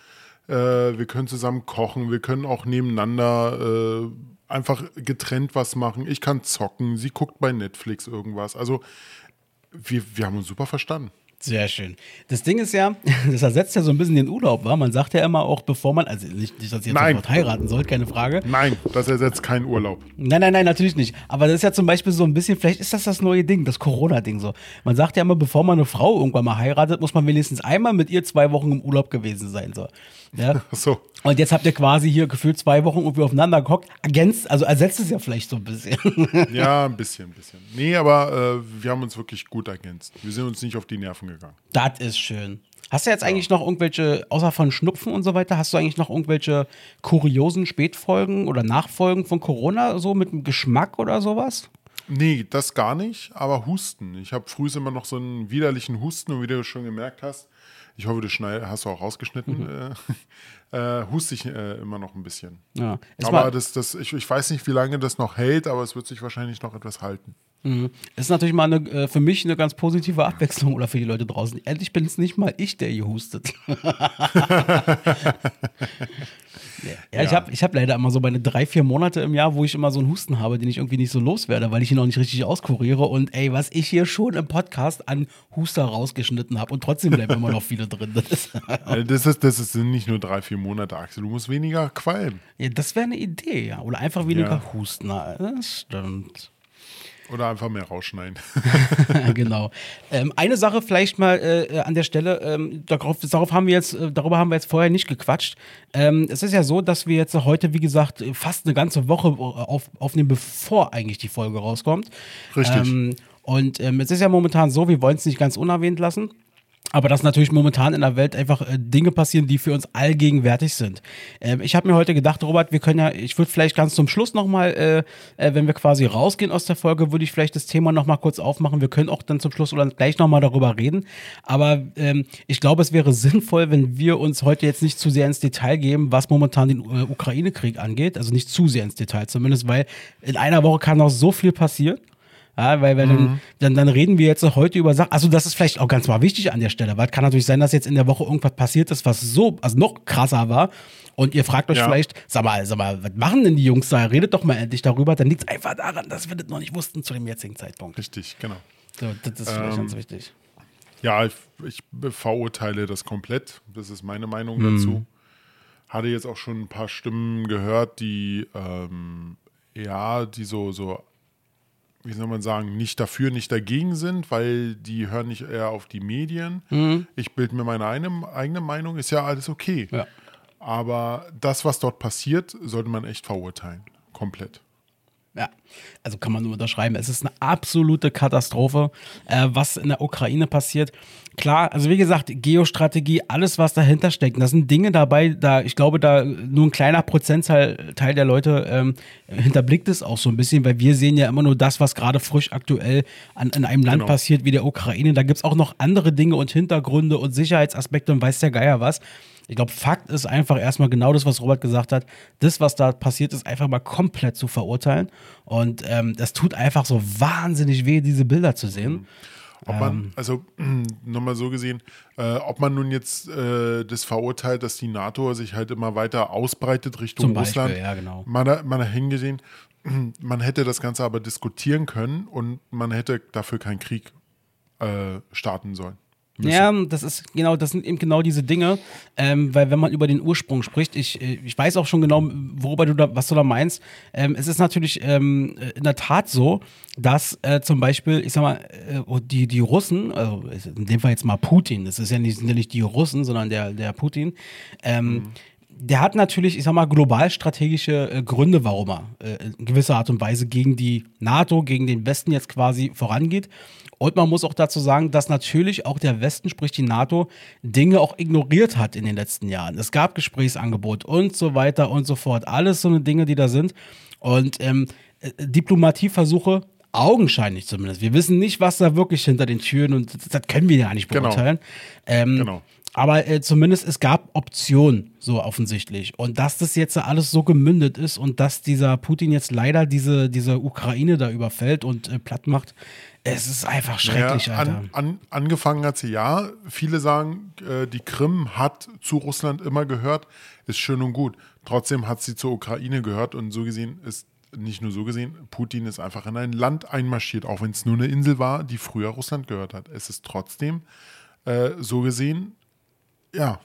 äh, wir können zusammen kochen, wir können auch nebeneinander äh, einfach getrennt was machen. Ich kann zocken, sie guckt bei Netflix irgendwas. Also wir, wir haben uns super verstanden. Sehr schön. Das Ding ist ja, das ersetzt ja so ein bisschen den Urlaub, war. Man sagt ja immer auch, bevor man, also nicht, nicht dass ihr jetzt Nein. sofort heiraten sollt, keine Frage. Nein, das ersetzt keinen Urlaub. Nein, nein, nein, natürlich nicht. Aber das ist ja zum Beispiel so ein bisschen, vielleicht ist das das neue Ding, das Corona-Ding so. Man sagt ja immer, bevor man eine Frau irgendwann mal heiratet, muss man wenigstens einmal mit ihr zwei Wochen im Urlaub gewesen sein. So. Ja? So. Und jetzt habt ihr quasi hier gefühlt zwei Wochen irgendwie aufeinander gehockt. Ergänzt, also ersetzt es ja vielleicht so ein bisschen. Ja, ein bisschen, ein bisschen. Nee, aber äh, wir haben uns wirklich gut ergänzt. Wir sind uns nicht auf die Nerven gegangen. Das ist schön. Hast du jetzt eigentlich noch irgendwelche, außer von Schnupfen und so weiter, hast du eigentlich noch irgendwelche kuriosen Spätfolgen oder Nachfolgen von Corona, so mit einem Geschmack oder sowas? Nee, das gar nicht, aber Husten. Ich habe früh immer noch so einen widerlichen Husten und wie du schon gemerkt hast, ich hoffe, du schneid, hast du auch rausgeschnitten, äh, äh, huste ich äh, immer noch ein bisschen. Ja. Aber das, das, ich, ich weiß nicht, wie lange das noch hält, aber es wird sich wahrscheinlich noch etwas halten. Ist natürlich mal eine, äh, für mich eine ganz positive Abwechslung oder für die Leute draußen. Endlich bin es nicht mal ich, der hier hustet. ja, ich habe ich hab leider immer so meine drei, vier Monate im Jahr, wo ich immer so einen Husten habe, den ich irgendwie nicht so loswerde, weil ich ihn noch nicht richtig auskuriere. Und ey, was ich hier schon im Podcast an Huster rausgeschnitten habe und trotzdem bleiben immer noch viele drin. Das, ist, Das, ist, das ist, sind nicht nur drei, vier Monate, Axel. Du musst weniger qualmen. ja, das wäre eine Idee, ja. Oder einfach weniger Ja. husten. Na, Das stimmt. Oder einfach mehr rausschneiden. genau. Ähm, eine Sache vielleicht mal äh, an der Stelle, ähm, darauf, darauf haben wir jetzt, äh, darüber haben wir jetzt vorher nicht gequatscht. Ähm, es ist ja so, dass wir jetzt heute, wie gesagt, fast eine ganze Woche auf, aufnehmen, bevor eigentlich die Folge rauskommt. Richtig. Ähm, und ähm, es ist ja momentan so, wir wollen es nicht ganz unerwähnt lassen. Aber dass natürlich momentan in der Welt einfach äh, Dinge passieren, die für uns allgegenwärtig sind. Ähm, ich habe mir heute gedacht, Robert, wir können ja, ich würde vielleicht ganz zum Schluss nochmal, äh, äh, wenn wir quasi rausgehen aus der Folge, würde ich vielleicht das Thema nochmal kurz aufmachen. Wir können auch dann zum Schluss oder gleich nochmal darüber reden. Aber ähm, ich glaube, es wäre sinnvoll, wenn wir uns heute jetzt nicht zu sehr ins Detail geben, was momentan den äh, Ukraine-Krieg angeht. Also nicht zu sehr ins Detail zumindest, weil in einer Woche kann noch so viel passieren. Ja, weil, weil dann, dann, dann reden wir jetzt heute über Sachen. Also, das ist vielleicht auch ganz mal wichtig an der Stelle, weil es kann natürlich sein, dass jetzt in der Woche irgendwas passiert ist, was so, also noch krasser war. Und ihr fragt euch Ja. vielleicht, sag mal, sag mal, was machen denn die Jungs da? Redet doch mal endlich darüber. Dann liegt es einfach daran, dass wir das noch nicht wussten zu dem jetzigen Zeitpunkt. Richtig, genau. So, das ist vielleicht Ähm, ganz wichtig. Ja, ich, ich verurteile das komplett. Das ist meine Meinung Mhm. dazu. Hatte jetzt auch schon ein paar Stimmen gehört, die ähm, ja, die so, so, wie soll man sagen, nicht dafür, nicht dagegen sind, weil die hören nicht eher auf die Medien. Mhm. Ich bilde mir meine eine, eigene Meinung, ist ja alles okay. Ja. Aber das, was dort passiert, sollte man echt verurteilen. Komplett. Ja, also kann man nur unterschreiben. Es ist eine absolute Katastrophe, äh, was in der Ukraine passiert. Klar, also wie gesagt, Geostrategie, alles, was dahinter steckt. Und Da sind Dinge dabei, da ich glaube, da nur ein kleiner Prozentteil Teil der Leute ähm, hinterblickt es auch so ein bisschen, weil wir sehen ja immer nur das, was gerade frisch aktuell an, in einem Land Genau. passiert wie der Ukraine. Da gibt es auch noch andere Dinge und Hintergründe und Sicherheitsaspekte und weiß der Geier was. Ich glaube, Fakt ist einfach erstmal genau das, was Robert gesagt hat. Das, was da passiert ist, einfach mal komplett zu verurteilen. Und ähm, das tut einfach so wahnsinnig weh, diese Bilder zu sehen. Ob man, also nochmal so gesehen, äh, ob man nun jetzt äh, das verurteilt, dass die NATO sich halt immer weiter ausbreitet Richtung Beispiel, Russland. ja, genau. Man, hat- man hingesehen, man hätte das Ganze aber diskutieren können und man hätte dafür keinen Krieg äh, starten sollen. Ja, das ist genau, das sind eben genau diese Dinge, ähm, weil wenn man über den Ursprung spricht, ich, äh, ich weiß auch schon genau, worüber du da, was du da meinst. Ähm, es ist natürlich ähm, äh, in der Tat so, dass äh, zum Beispiel, ich sag mal, äh, die, die Russen, also in dem Fall jetzt mal Putin, das ist ja nicht, sind ja nicht die Russen, sondern der, der Putin, ähm, der hat natürlich, ich sag mal, global strategische äh, Gründe, warum er äh, in gewisser Art und Weise gegen die NATO, gegen den Westen jetzt quasi vorangeht. Und man muss auch dazu sagen, dass natürlich auch der Westen, sprich die NATO, Dinge auch ignoriert hat in den letzten Jahren. Es gab Gesprächsangebot und so weiter und so fort. Alles so eine Dinge, die da sind. Und ähm, äh, Diplomatieversuche, augenscheinlich zumindest. Wir wissen nicht, was da wirklich hinter den Türen und das, das können wir ja nicht Genau. beurteilen. Ähm, Genau. Aber äh, zumindest es gab Optionen, so offensichtlich. Und dass das jetzt alles so gemündet ist und dass dieser Putin jetzt leider diese, diese Ukraine da überfällt und äh, platt macht, es ist einfach schrecklich, Ja, Alter. an, an, angefangen hat sie ja. Viele sagen, äh, die Krim hat zu Russland immer gehört. Ist schön und gut. Trotzdem hat sie zur Ukraine gehört und so gesehen ist nicht nur so gesehen, Putin ist einfach in ein Land einmarschiert, auch wenn es nur eine Insel war, die früher Russland gehört hat. Es ist trotzdem äh, so gesehen, ja,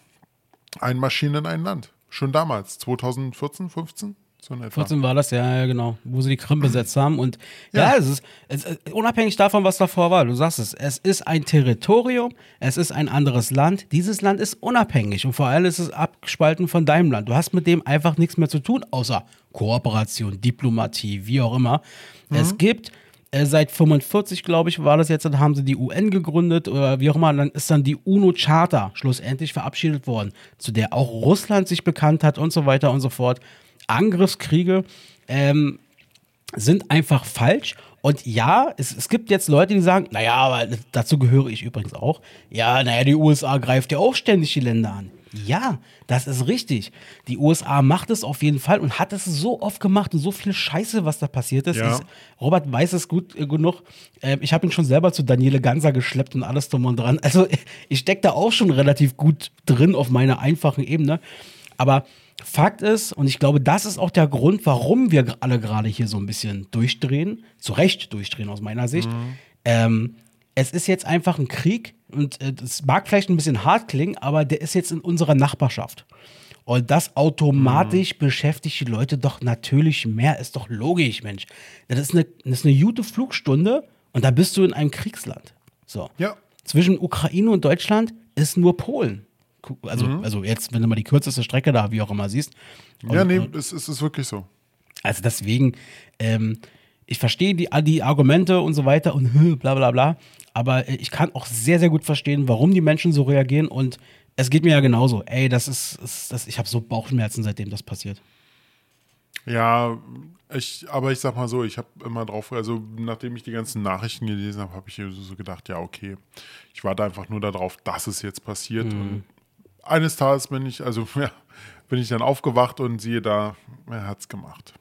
einmarschieren in ein Land. Schon damals, 2014, 15? So in etwa. 14 war das, ja, ja, genau, wo sie die Krim besetzt haben. Und ja, Ja. es ist es, ist unabhängig davon, was davor war, du sagst es, es ist ein Territorium, es ist ein anderes Land. Dieses Land ist unabhängig und vor allem ist es abgespalten von deinem Land. Du hast mit dem einfach nichts mehr zu tun, außer Kooperation, Diplomatie, wie auch immer. Es gibt äh, seit 45, glaube ich, war das jetzt, dann haben sie die UN gegründet oder wie auch immer, dann ist dann die UNO-Charta schlussendlich verabschiedet worden, zu der auch Russland sich bekannt hat und so weiter und so fort. Angriffskriege ähm, sind einfach falsch. Und ja, es, es gibt jetzt Leute, die sagen, naja, aber dazu gehöre ich übrigens auch. Ja, naja, die USA greift ja auch ständig die Länder an. Ja, das ist richtig. Die USA macht es auf jeden Fall und hat es so oft gemacht und so viel Scheiße, was da passiert ist. Ja. Robert weiß es gut äh, genug. Ähm, ich habe ihn schon selber zu Daniele Ganser geschleppt und alles drum und dran. Also ich stecke da auch schon relativ gut drin auf meiner einfachen Ebene. Aber Fakt ist, und ich glaube, das ist auch der Grund, warum wir alle gerade hier so ein bisschen durchdrehen, zu Recht durchdrehen aus meiner Sicht. Ähm, es ist jetzt einfach ein Krieg und äh, das mag vielleicht ein bisschen hart klingen, aber der ist jetzt in unserer Nachbarschaft. Und das automatisch beschäftigt die Leute doch natürlich mehr, ist doch logisch, Mensch. Das ist eine, das ist eine gute Flugstunde und da bist du in einem Kriegsland. So. Ja. Zwischen Ukraine und Deutschland ist nur Polen. Also, Mhm. also jetzt, wenn du mal die kürzeste Strecke da, wie auch immer, siehst. Und, Ja, nee, es, es ist wirklich so. also deswegen, ähm, ich verstehe die, die Argumente und so weiter und bla bla bla, aber äh, ich kann auch sehr, sehr gut verstehen, warum die Menschen so reagieren und es geht mir ja genauso. Ey, das ist, ist das, ich habe so Bauchschmerzen, seitdem das passiert. Ja, ich, aber ich sag mal so, ich habe immer drauf, also nachdem ich die ganzen Nachrichten gelesen habe, habe ich so so gedacht, ja, okay, ich warte einfach nur darauf, dass es jetzt passiert. Und eines Tages bin ich, also ja, bin ich dann aufgewacht und siehe da, er hat's gemacht.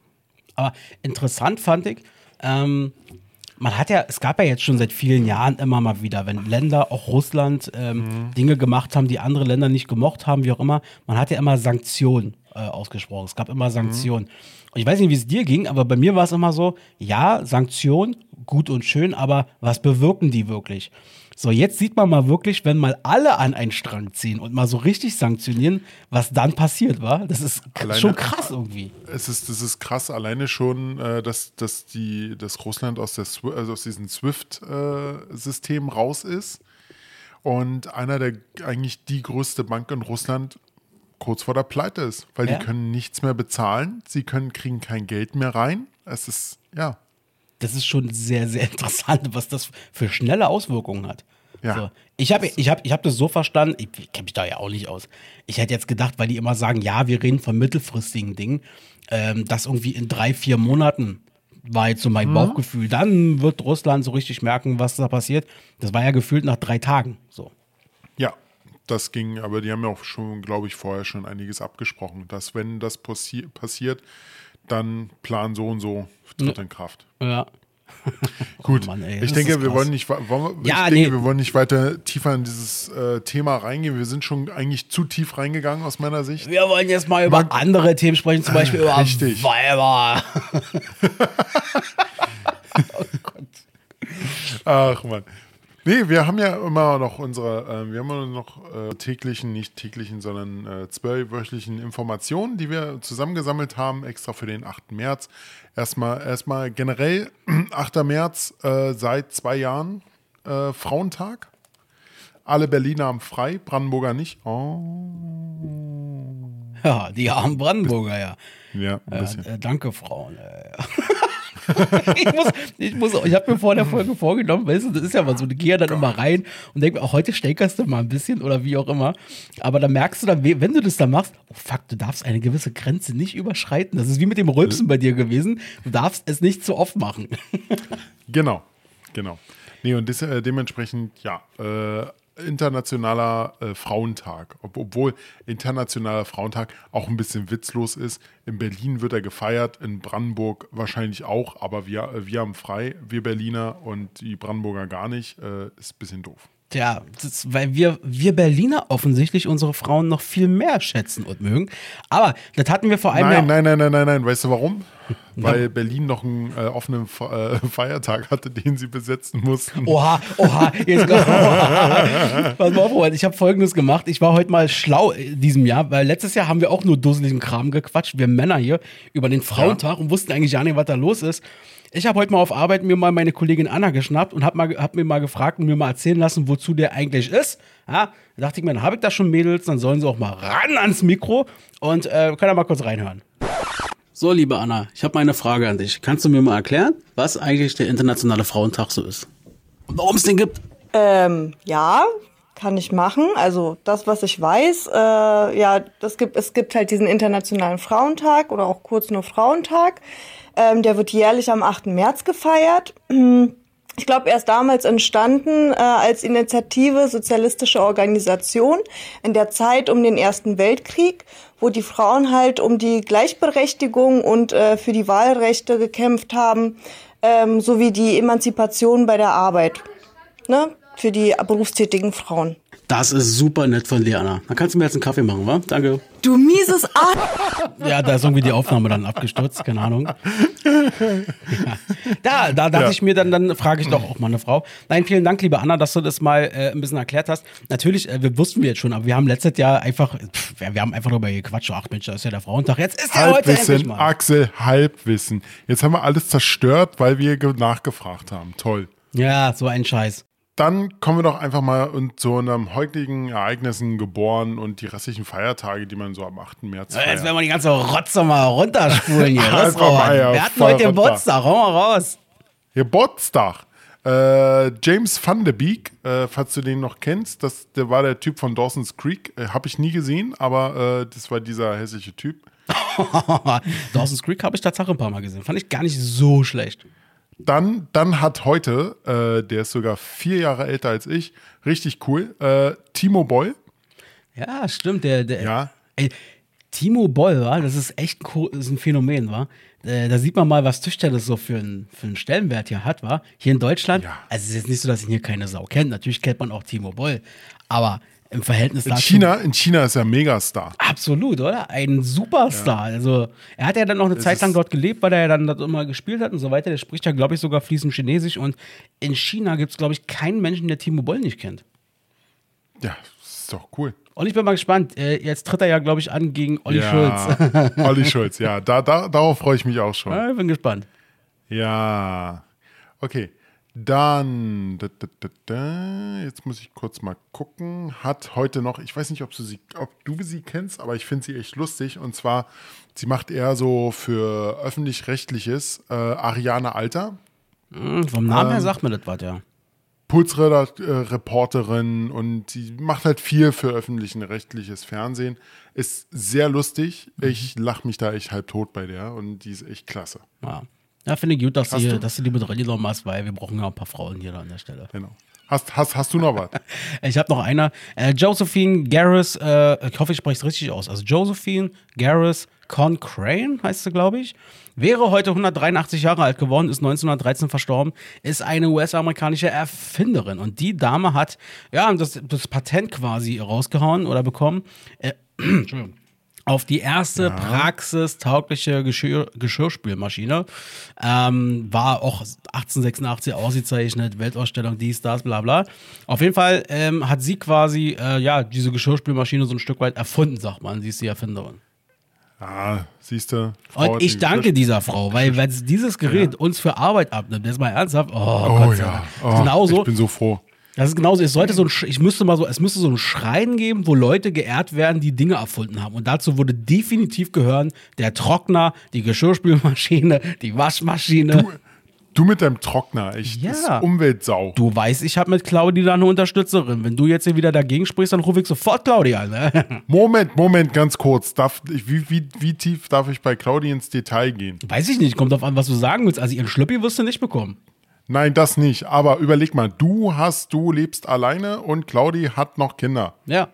Aber interessant fand ich, ähm, man hat ja, es gab ja jetzt schon seit vielen Jahren immer mal wieder, wenn Länder, auch Russland, ähm, Dinge gemacht haben, die andere Länder nicht gemocht haben, wie auch immer, man hat ja immer Sanktionen äh, ausgesprochen. Es gab immer Sanktionen. Und ich weiß nicht, wie es dir ging, aber bei mir war es immer so, ja, Sanktionen, gut und schön, aber was bewirken die wirklich? So, jetzt sieht man mal wirklich, wenn mal alle an einen Strang ziehen und mal so richtig sanktionieren, was dann passiert, war. Das ist Alleine- schon krass irgendwie. Es ist, das ist krass, alleine schon, äh, dass, dass, die, dass Russland aus, der, also aus diesem SWIFT-System raus ist und einer der eigentlich die größte Bank in Russland kurz vor der Pleite ist, weil Ja. die können nichts mehr bezahlen, sie können, kriegen kein Geld mehr rein. Es ist, ja, das ist schon sehr, sehr interessant, was das für schnelle Auswirkungen hat. Ja. So. Ich habe ich hab, ich hab das so verstanden, ich kenne mich da ja auch nicht aus. Ich hätte jetzt gedacht, weil die immer sagen, ja, wir reden von mittelfristigen Dingen, ähm, dass irgendwie in drei, vier Monaten war jetzt so mein Mhm. Bauchgefühl. Dann wird Russland so richtig merken, was da passiert. Das war ja gefühlt nach drei Tagen so. Ja, das ging, aber die haben ja auch schon, glaube ich, vorher schon einiges abgesprochen, dass wenn das passi passiert, dann Plan so und so tritt in Kraft. Ja. Gut, Mann, ey, ich denke, wir wollen nicht, wollen wir, Ja, ich denke, nee. wir wollen nicht weiter tiefer in dieses äh, Thema reingehen. Wir sind schon eigentlich zu tief reingegangen aus meiner Sicht. Wir wollen jetzt mal über andere Themen sprechen, zum Beispiel über Richtig. Weiber. Ach man. Nee, wir haben ja immer noch unsere, äh, wir haben immer noch äh, täglichen, nicht täglichen, sondern äh, zwölfwöchentlichen Informationen, die wir zusammengesammelt haben, extra für den 8. März. Erstmal, erstmal generell 8. März äh, seit zwei Jahren äh, Frauentag. Alle Berliner haben frei, Brandenburger nicht. Oh, Ja, die armen Brandenburger, ja. ja, ein Ja, bisschen. äh, danke, Frauen. Ich muss, ich muss, ich habe mir vor der Folge vorgenommen, weißt du, das ist ja mal so, ich gehe ja dann immer rein und denke mir, auch heute steckerst du mal ein bisschen oder wie auch immer. Aber dann merkst du dann, we- wenn du das dann machst, oh fuck, du darfst eine gewisse Grenze nicht überschreiten. Das ist wie mit dem Rülpsen bei dir gewesen. Du darfst es nicht zu oft machen. Genau, genau. Nee, und des, äh, dementsprechend, ja, äh, internationaler äh, Frauentag. Ob, obwohl internationaler Frauentag auch ein bisschen witzlos ist. In Berlin wird er gefeiert, in Brandenburg wahrscheinlich auch, aber wir, äh, wir haben frei, wir Berliner und die Brandenburger gar nicht. Äh, ist ein bisschen doof. Tja, das, weil wir, wir Berliner offensichtlich unsere Frauen noch viel mehr schätzen und mögen. Aber das hatten wir vor allem ja Nein, nein, nein, nein, nein, nein. Weißt du warum? Weil Berlin noch einen äh, offenen Fe- äh, Feiertag hatte, den sie besetzen mussten. Oha, oha, jetzt oha. Pass mal auf, Robert, ich habe folgendes gemacht. Ich war heute mal schlau in diesem Jahr, weil letztes Jahr haben wir auch nur dusseligen Kram gequatscht, wir Männer hier, über den Frauentag und wussten eigentlich gar nicht, was da los ist. Ich habe heute mal auf Arbeit mir mal meine Kollegin Anna geschnappt und habe hab mir mal gefragt und mir mal erzählen lassen, wozu der eigentlich ist. Ja, da dachte ich mir, dann habe ich da schon Mädels, dann sollen sie auch mal ran ans Mikro und äh, können da mal kurz reinhören. So, liebe Anna, ich habe mal eine Frage an dich. Kannst du mir mal erklären, was eigentlich der Internationale Frauentag so ist? Und warum es den gibt? Ähm, ja, kann ich machen. Also das, was ich weiß, äh, ja, das gibt, es gibt halt diesen Internationalen Frauentag oder auch kurz nur Frauentag. Ähm, der wird jährlich am 8. März gefeiert. Ich glaube, er ist damals entstanden äh, als Initiative sozialistische Organisation in der Zeit um den Ersten Weltkrieg, wo die Frauen halt um die Gleichberechtigung und äh, für die Wahlrechte gekämpft haben, ähm, sowie die Emanzipation bei der Arbeit ne, für die berufstätigen Frauen. Das ist super nett von dir, Anna. Dann kannst du mir jetzt einen Kaffee machen, wa? Danke. Du mieses Arsch! Ja, da ist irgendwie die Aufnahme dann abgestürzt, keine Ahnung. Ja. Da, da dachte Ja. ich mir, dann, dann frage ich doch auch mal eine Frau. Nein, vielen Dank, liebe Anna, dass du das mal äh, ein bisschen erklärt hast. Natürlich, äh, wir wussten wir jetzt schon, aber wir haben letztes Jahr einfach, pff, wir, wir haben einfach darüber gequatscht. Ach Mensch, das ist ja der Frauentag. Jetzt ist der heute endlich Halbwissen, mal. Axel, Halbwissen. Jetzt haben wir alles zerstört, weil wir ge- nachgefragt haben. Toll. Ja, so ein Scheiß. Dann kommen wir doch einfach mal und zu unseren heutigen Ereignissen geboren und die restlichen Feiertage, die man so am 8. März So, Jetzt feiert. werden wir die ganze Rotze mal runterspulen hier. Mal, Robert. ja, Wir hatten heute. Geburtstag. Hau mal raus. Geburtstag. Äh, James Van de Beek, äh, falls du den noch kennst, das, der war der Typ von Dawson's Creek. Äh, Habe ich nie gesehen, aber äh, das war dieser hässliche Typ. Dawson's Creek habe ich tatsächlich ein paar Mal gesehen. Fand ich gar nicht so schlecht. Dann, dann hat heute, äh, der ist sogar vier Jahre älter als ich, richtig cool, äh, Timo Boll. Ja, stimmt. Der, der, Ja. Ey, Timo Boll, wa? das ist echt ein, ist ein Phänomen, war. Äh, da sieht man mal, was Tischtennis so für, einen- für einen Stellenwert hier hat, war. Hier in Deutschland, Ja. also es ist jetzt nicht so, dass ihn hier keine Sau kennt. Natürlich kennt man auch Timo Boll. Aber im Verhältnis In dazu. China, in China ist er Megastar. Absolut, oder? Ein Superstar. Also, er hat ja dann noch eine Zeit lang dort gelebt, weil er ja dann dort immer gespielt hat und so weiter. Der spricht ja, glaube ich, sogar fließend Chinesisch. Und in China gibt es, glaube ich, keinen Menschen, der Timo Boll nicht kennt. Ja, ist doch cool. Und ich bin mal gespannt. Äh, jetzt tritt er ja, glaube ich, an gegen Olli Schulz. ja, Olli Schulz, ja, da, da, darauf freue ich mich auch schon. Ja, ich bin gespannt. Ja, okay. Dann, da, da, da, jetzt muss ich kurz mal gucken. Hat heute noch, ich weiß nicht, ob du sie, ob du sie kennst, aber ich finde sie echt lustig. Und zwar, sie macht eher so für öffentlich-rechtliches äh, Ariane Alter. Hm, vom Namen Ähm, her sagt mir das was, ja. Pulsreporterin und sie macht halt viel für öffentlichen rechtliches Fernsehen. Ist sehr lustig. Mhm. Ich lache mich da echt halb tot bei der und die ist echt klasse. ja. Ja, finde ich gut, dass, Hast du, dass du die mit reingenommen hast, weil wir brauchen ja ein paar Frauen hier an der Stelle. Genau. Hast, hast, hast du noch was? Ich habe noch einer. Äh, Josephine Garris, äh, ich hoffe, ich spreche es richtig aus. Also Josephine Garris Concrane heißt sie, glaube ich. Wäre heute 183 Jahre alt geworden, ist 1913 verstorben, ist eine US-amerikanische Erfinderin. Und die Dame hat ja das, das Patent quasi rausgehauen oder bekommen. Äh, Entschuldigung. Auf die erste praxistaugliche Geschirr, Geschirrspülmaschine. Ähm, war auch 1886 ausgezeichnet, Weltausstellung, dies, das, bla bla. Auf jeden Fall ähm, hat sie quasi äh, ja, diese Geschirrspülmaschine so ein Stück weit erfunden, sagt man. Sie ist die Erfinderin. Ah, siehst du. Und ich danke dieser Frau, weil wenn dieses Gerät uns für Arbeit abnimmt, das ist mal ernsthaft, oh, Oh Gott sei ja. Oh, genauso, Ich bin so froh. Das ist genauso, es sollte so ein, ich müsste mal so, es müsste so ein Schrein geben, wo Leute geehrt werden, die Dinge erfunden haben. Und dazu würde definitiv gehören der Trockner, die Geschirrspülmaschine, die Waschmaschine. Du mit deinem Trockner, ich Ja. ist Umweltsau. Du weißt, ich habe mit Claudi da eine Unterstützerin. Wenn du jetzt hier wieder dagegen sprichst, dann rufe ich sofort Claudia an. Ne? Moment, Moment, ganz kurz. Darf, wie, wie, wie tief darf ich bei Claudi ins Detail gehen? Weiß ich nicht, kommt drauf an, was du sagen willst. Also ihren Schlüppi wirst du nicht bekommen. Nein, das nicht. Aber überleg mal, du hast, du lebst alleine und Claudi hat noch Kinder. Ja.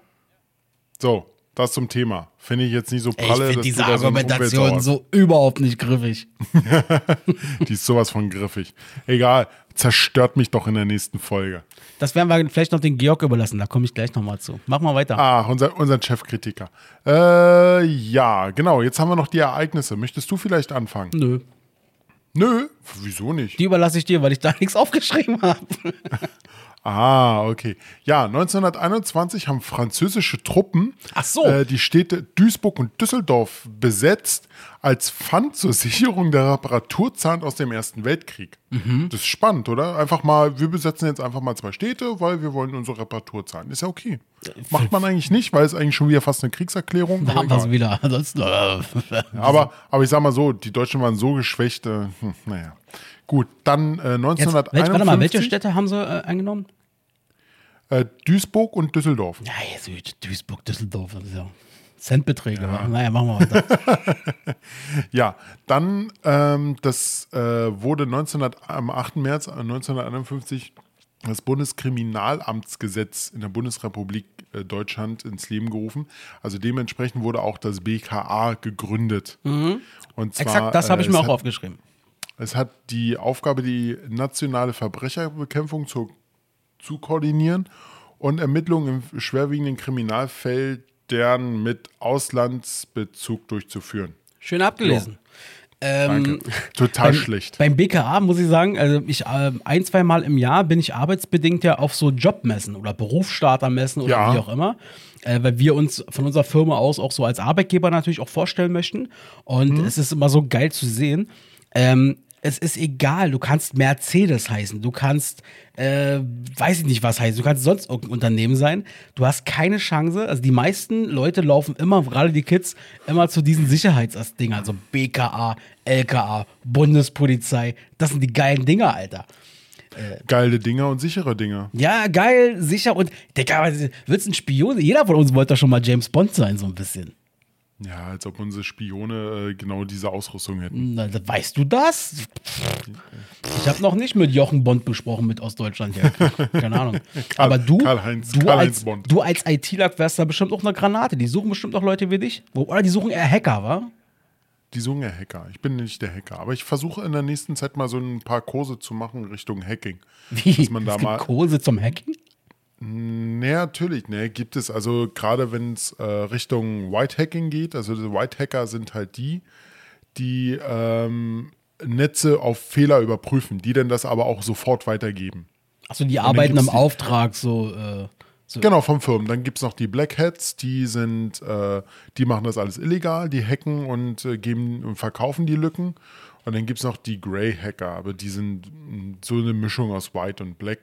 So, das zum Thema. Finde ich jetzt nicht so Ich pralle, finde diese du da so ein Argumentation so überhaupt nicht griffig. Die ist sowas von griffig. Egal, zerstört mich doch in der nächsten Folge. Das werden wir vielleicht noch den Georg überlassen. Da komme ich gleich nochmal zu. Mach mal weiter. Ah, unser, unseren Chefkritiker. Äh, ja, genau. Jetzt haben wir noch die Ereignisse. Möchtest du vielleicht anfangen? Nö. Nö, wieso nicht? Die überlasse ich dir, weil ich da nichts aufgeschrieben habe. Ah, okay. Ja, 1921 haben französische Truppen so. äh, die Städte Duisburg und Düsseldorf besetzt als Pfand zur Sicherung der Reparaturzahlen aus dem Ersten Weltkrieg. Mhm. Das ist spannend, oder? Einfach mal, wir besetzen jetzt einfach mal zwei Städte, weil wir wollen unsere Reparatur zahlen. Ist ja okay. Macht man eigentlich nicht, weil es eigentlich schon wieder fast eine Kriegserklärung Da aber haben wir es wieder. Ansonsten, äh, aber, aber ich sag mal so, die Deutschen waren so geschwächt, äh, hm, naja. Gut, dann äh, Jetzt, 1951 welch, warte mal, welche Städte haben sie äh, eingenommen? äh, Duisburg und Düsseldorf. Ja, jetzt Süd, Duisburg, Düsseldorf. Ja Centbeträge. wa? Naja, machen wir weiter. Ja, dann, ähm, das äh, wurde 1900, am 8. März 1951 das Bundeskriminalamtsgesetz in der Bundesrepublik äh, Deutschland ins Leben gerufen. Also dementsprechend wurde auch das BKA gegründet. Und zwar, Mhm. Exakt, das habe ich äh, mir auch hat, aufgeschrieben. Es hat die Aufgabe, die nationale Verbrecherbekämpfung zu, zu koordinieren und Ermittlungen im schwerwiegenden Kriminalfeldern mit Auslandsbezug durchzuführen. Schön abgelesen. Ähm, Danke. Total beim, schlecht. Beim BKA muss ich sagen, also ich äh, ein, zwei Mal im Jahr bin ich arbeitsbedingt ja auf so Jobmessen oder Berufsstartermessen oder Ja. wie auch immer. Äh, weil wir uns von unserer Firma aus auch so als Arbeitgeber natürlich auch vorstellen möchten. Und Mhm. es ist immer so geil zu sehen. Ähm, es ist egal, du kannst Mercedes heißen, du kannst, äh, weiß ich nicht was heißen, du kannst sonst irgendein Unternehmen sein. Du hast keine Chance. Also die meisten Leute laufen immer, gerade die Kids, immer zu diesen Sicherheitsdingen, also BKA, LKA, Bundespolizei. Das sind die geilen Dinger, Alter. Geile Dinger und sichere Dinger. Ja, geil, sicher und, Digga, was- wird's ein Spion? Jeder von uns wollte doch schon mal James Bond sein, so ein bisschen. Ja, als ob unsere Spione äh, genau diese Ausrüstung hätten. Na, weißt du das? Ich habe noch nicht mit Jochen Bond besprochen, mit Ostdeutschland. Ja, keine Ahnung. Aber du, Karl-Heinz- du, Karl-Heinz als, Bond. du als ITler wärst da bestimmt auch eine Granate. Die suchen bestimmt auch Leute wie dich. Oder die suchen eher Hacker, wa? Die suchen ja Hacker. Ich bin nicht der Hacker. Aber ich versuche in der nächsten Zeit mal so ein paar Kurse zu machen Richtung Hacking. Wie? Dass man da es gibt mal- Kurse zum Hacking? Nee, natürlich, ne, gibt es. Also gerade wenn es äh, Richtung White Hacking geht, also die White Hacker sind halt die, die ähm, Netze auf Fehler überprüfen, die dann das aber auch sofort weitergeben. Achso, die arbeiten die- Auftrag so. Äh, so. Genau, vom Firmen. Dann gibt es noch die Black Hats, die sind, äh, die machen das alles illegal, die hacken und äh, geben und verkaufen die Lücken. Und dann gibt es noch die Grey Hacker, aber die sind so eine Mischung aus White und Black.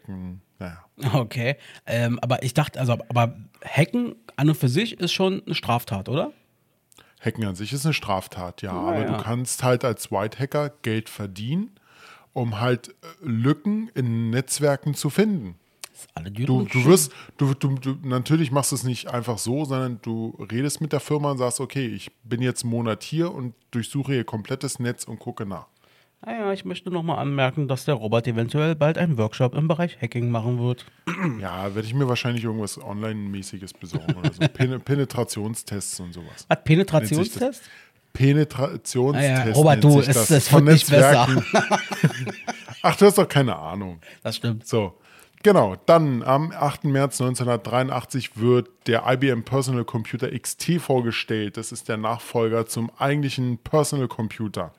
Naja. Okay. Ähm, aber ich dachte, also, aber Hacken an und für sich ist schon eine Straftat, oder? Hacken an sich ist eine Straftat, ja. aber ja. du kannst halt als White Hacker Geld verdienen, um halt Lücken in Netzwerken zu finden. Du, du wirst, du, du, du, natürlich machst du es nicht einfach so, sondern du redest mit der Firma und sagst, okay, ich bin jetzt einen Monat hier und durchsuche ihr komplettes Netz und gucke nach. Naja, ich möchte noch mal anmerken, dass der Robert eventuell bald einen Workshop im Bereich Hacking machen wird. Ja, werde ich mir wahrscheinlich irgendwas Online-mäßiges besorgen oder so. Pen Penetrationstests und sowas. Hat Penetrationstest? Penetrationstest. Ah ja, Robert, du, es- das es von wird nicht besser. Ach, du hast doch keine Ahnung. Das stimmt. So, genau. Dann am 8. März 1983 wird der IBM Personal Computer XT vorgestellt. Das ist der Nachfolger zum eigentlichen Personal Computer.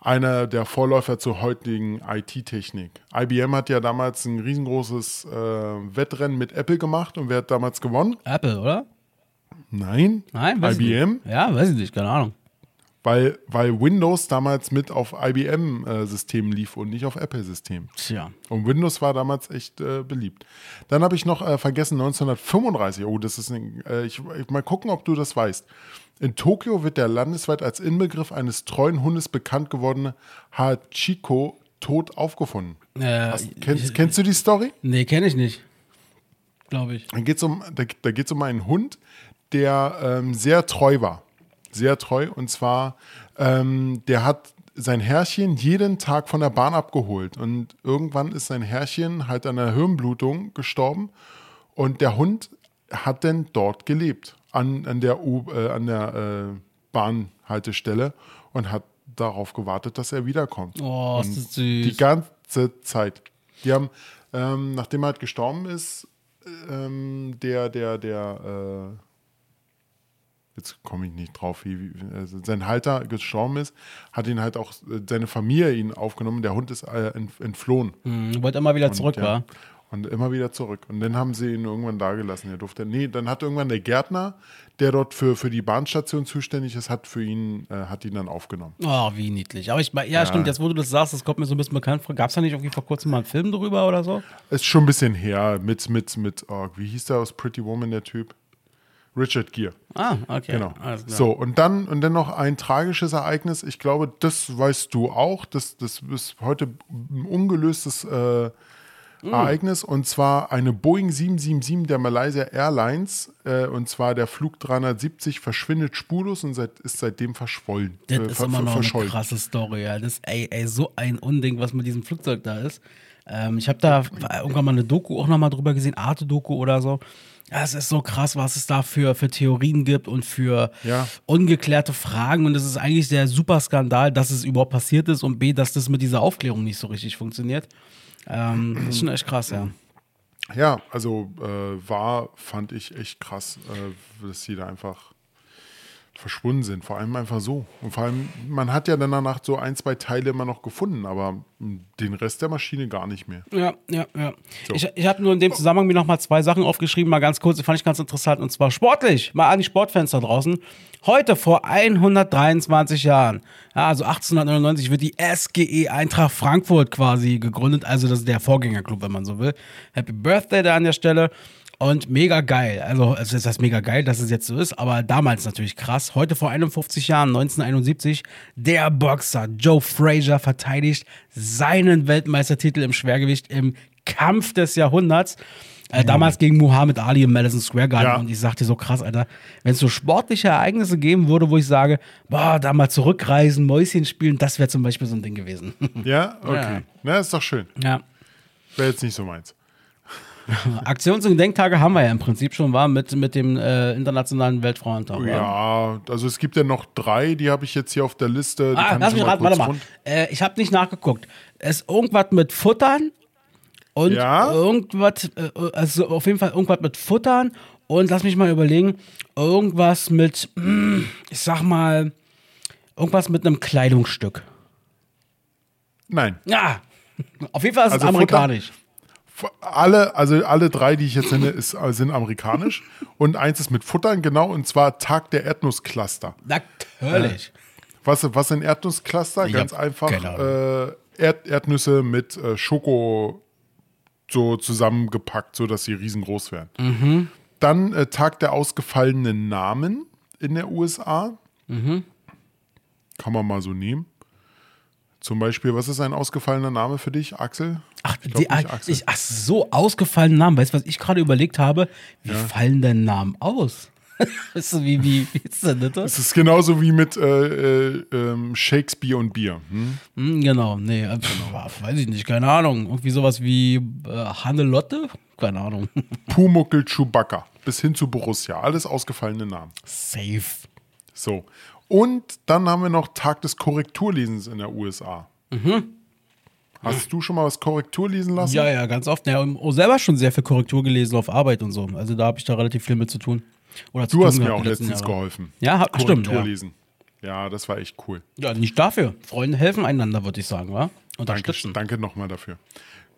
Einer der Vorläufer zur heutigen IT-Technik. IBM hat ja damals ein riesengroßes äh, Wettrennen mit Apple gemacht und wer hat damals gewonnen? Apple, oder? Nein, Nein, weiß ich IBM, nicht. Ja, weiß ich nicht, keine Ahnung. Weil, weil Windows damals mit auf IBM-Systemen lief und nicht auf Apple-Systemen. Tja. Und Windows war damals echt äh, beliebt. Dann habe ich noch äh, vergessen, 1935, oh, das ist, ein, äh, ich, ich mal gucken, ob du das weißt. In Tokio wird der landesweit als Inbegriff eines treuen Hundes bekannt gewordene Hachiko tot aufgefunden. Äh, Hast, kennst, kennst du die Story? nee, kenne ich nicht. Glaube ich. Da geht es um, da, da geht's um einen Hund, der ähm, sehr treu war. Sehr treu. Und zwar, ähm, der hat sein Herrchen jeden Tag von der Bahn abgeholt. Und irgendwann ist sein Herrchen halt an einer Hirnblutung gestorben. Und der Hund hat dann dort gelebt. An, an der, U, äh, an der äh, Bahnhaltestelle. Und hat darauf gewartet, dass er wiederkommt. Oh, ist und das süß. Die ganze Zeit. Die haben, ähm, nachdem er halt gestorben ist, ähm, der, der, der, äh, jetzt komme ich nicht drauf, wie, also sein Halter gestorben ist, hat ihn halt auch seine Familie ihn aufgenommen. Der Hund ist äh, ent, entflohen. Hm, wollte immer wieder zurück, ja, war. Und immer wieder zurück. Und dann haben sie ihn irgendwann da gelassen. Er durfte, nee, dann hat irgendwann der Gärtner, der dort für, für die Bahnstation zuständig ist, hat für ihn, äh, hat ihn dann aufgenommen. Oh, wie niedlich. Aber ich meine, ja, stimmt, jetzt wo du das sagst, das kommt mir so ein bisschen bekannt vor. Gab es da nicht irgendwie vor kurzem mal einen Film drüber oder so? Ist schon ein bisschen her mit, mit, mit, oh, wie hieß der aus Pretty Woman, der Typ? Richard Gere. Ah, okay. Genau. So, und dann, und dann noch ein tragisches Ereignis. Ich glaube, das weißt du auch. Das, das ist heute ein ungelöstes äh, Mm. Ereignis. Und zwar eine Boeing 777 der Malaysia Airlines. Äh, und zwar der Flug 370 verschwindet spurlos und seit, ist seitdem verschwollen. Das äh, ist immer noch eine krasse Story, ja. Das ist, ey, ey, so ein Unding, was mit diesem Flugzeug da ist. Ähm, ich habe da irgendwann mal eine Doku auch nochmal drüber gesehen, Arte-Doku oder so. Ja, es ist so krass, was es da für, für Theorien gibt und für Ja. ungeklärte Fragen. Und es ist eigentlich der super Skandal, dass es überhaupt passiert ist und B, dass das mit dieser Aufklärung nicht so richtig funktioniert. Ähm, das ist schon echt krass, ja. Ja, also äh, war, fand ich echt krass, äh, dass die da einfach verschwunden sind. Vor allem einfach so. Und vor allem, man hat ja dann danach so ein, zwei Teile immer noch gefunden, aber den Rest der Maschine gar nicht mehr. Ja, ja, ja. Ich, ich habe nur in dem Zusammenhang mir noch mal zwei Sachen aufgeschrieben, mal ganz kurz, die fand ich ganz interessant. Und zwar sportlich, mal an die Sportfans da draußen. Heute vor 123 Jahren, ja, also 1899, wird die SGE Eintracht Frankfurt quasi gegründet. Also das ist der Vorgängerclub, wenn man so will. Happy Birthday da an der Stelle. Und mega geil. Also, es ist das mega geil, dass es jetzt so ist, aber damals natürlich krass. Heute vor 51 Jahren, 1971, der Boxer Joe Frazier verteidigt seinen Weltmeistertitel im Schwergewicht im Kampf des Jahrhunderts. Äh, damals gegen Muhammad Ali im Madison Square Garden. Ja. Und ich sagte so krass, Alter, wenn es so sportliche Ereignisse geben würde, wo ich sage, boah, da mal zurückreisen, Mäuschen spielen, das wäre zum Beispiel so ein Ding gewesen. Ja, okay. Ja. Na, ist doch schön. ja. Wäre jetzt nicht so meins. Aktions- und Gedenktage haben wir ja im Prinzip schon, war mit, mit dem äh, Internationalen Weltfrauentag. Ja, also es gibt ja noch drei, die habe ich jetzt hier auf der Liste. Die Ah, lass ich mich raten, warte mal. Äh, ich habe nicht nachgeguckt. Es ist irgendwas mit Futtern und Ja? irgendwas, äh, also auf jeden Fall irgendwas mit Futtern und lass mich mal überlegen, irgendwas mit, mm, ich sag mal, irgendwas mit einem Kleidungsstück. Nein. Ja, auf jeden Fall ist Also es amerikanisch. Alle, also alle drei, die ich jetzt nenne, ist, äh, sind amerikanisch. und eins ist mit Futtern, genau, und zwar Tag der Erdnusscluster. Natürlich. Was, was sind Erdnusscluster? Ganz einfach äh, Erd, Erdnüsse mit äh, Schoko so zusammengepackt, sodass sie riesengroß werden. Mhm. Dann äh, Tag der ausgefallenen Namen in der USA. Mhm. Kann man mal so nehmen. Zum Beispiel, was ist ein ausgefallener Name für dich, Axel? Ach, Ich glaub die, nicht Axel. ich, ach so, ausgefallene Namen. Weißt du, was ich gerade überlegt habe? Wie fallen denn Namen aus? Weißt du, wie, wie, wie ist denn das? Es ist genauso wie mit äh, äh, ähm, Shakespeare und Bier. Hm? Hm, genau, nee, äh, weiß ich nicht, keine Ahnung. Irgendwie sowas wie äh, Hannelotte? Keine Ahnung. Pumuckel Chewbacca bis hin zu Borussia. Alles ausgefallene Namen. Safe. So. Und dann haben wir noch Tag des Korrekturlesens in der USA. Hast du schon mal was Korrektur lesen lassen? Ja, ja, ganz oft. Ja, und auch selber schon sehr viel Korrektur gelesen auf Arbeit und so. Also da habe ich da relativ viel mit zu tun. Oder zu Du tun hast mir auch letztens Jahre. geholfen. Ja, stimmt, Korrektur ja. lesen. Ja, das war echt cool. Ja, nicht dafür. Freunde helfen einander, würde ich sagen, wa? Danke, Unterstützen. danke nochmal dafür.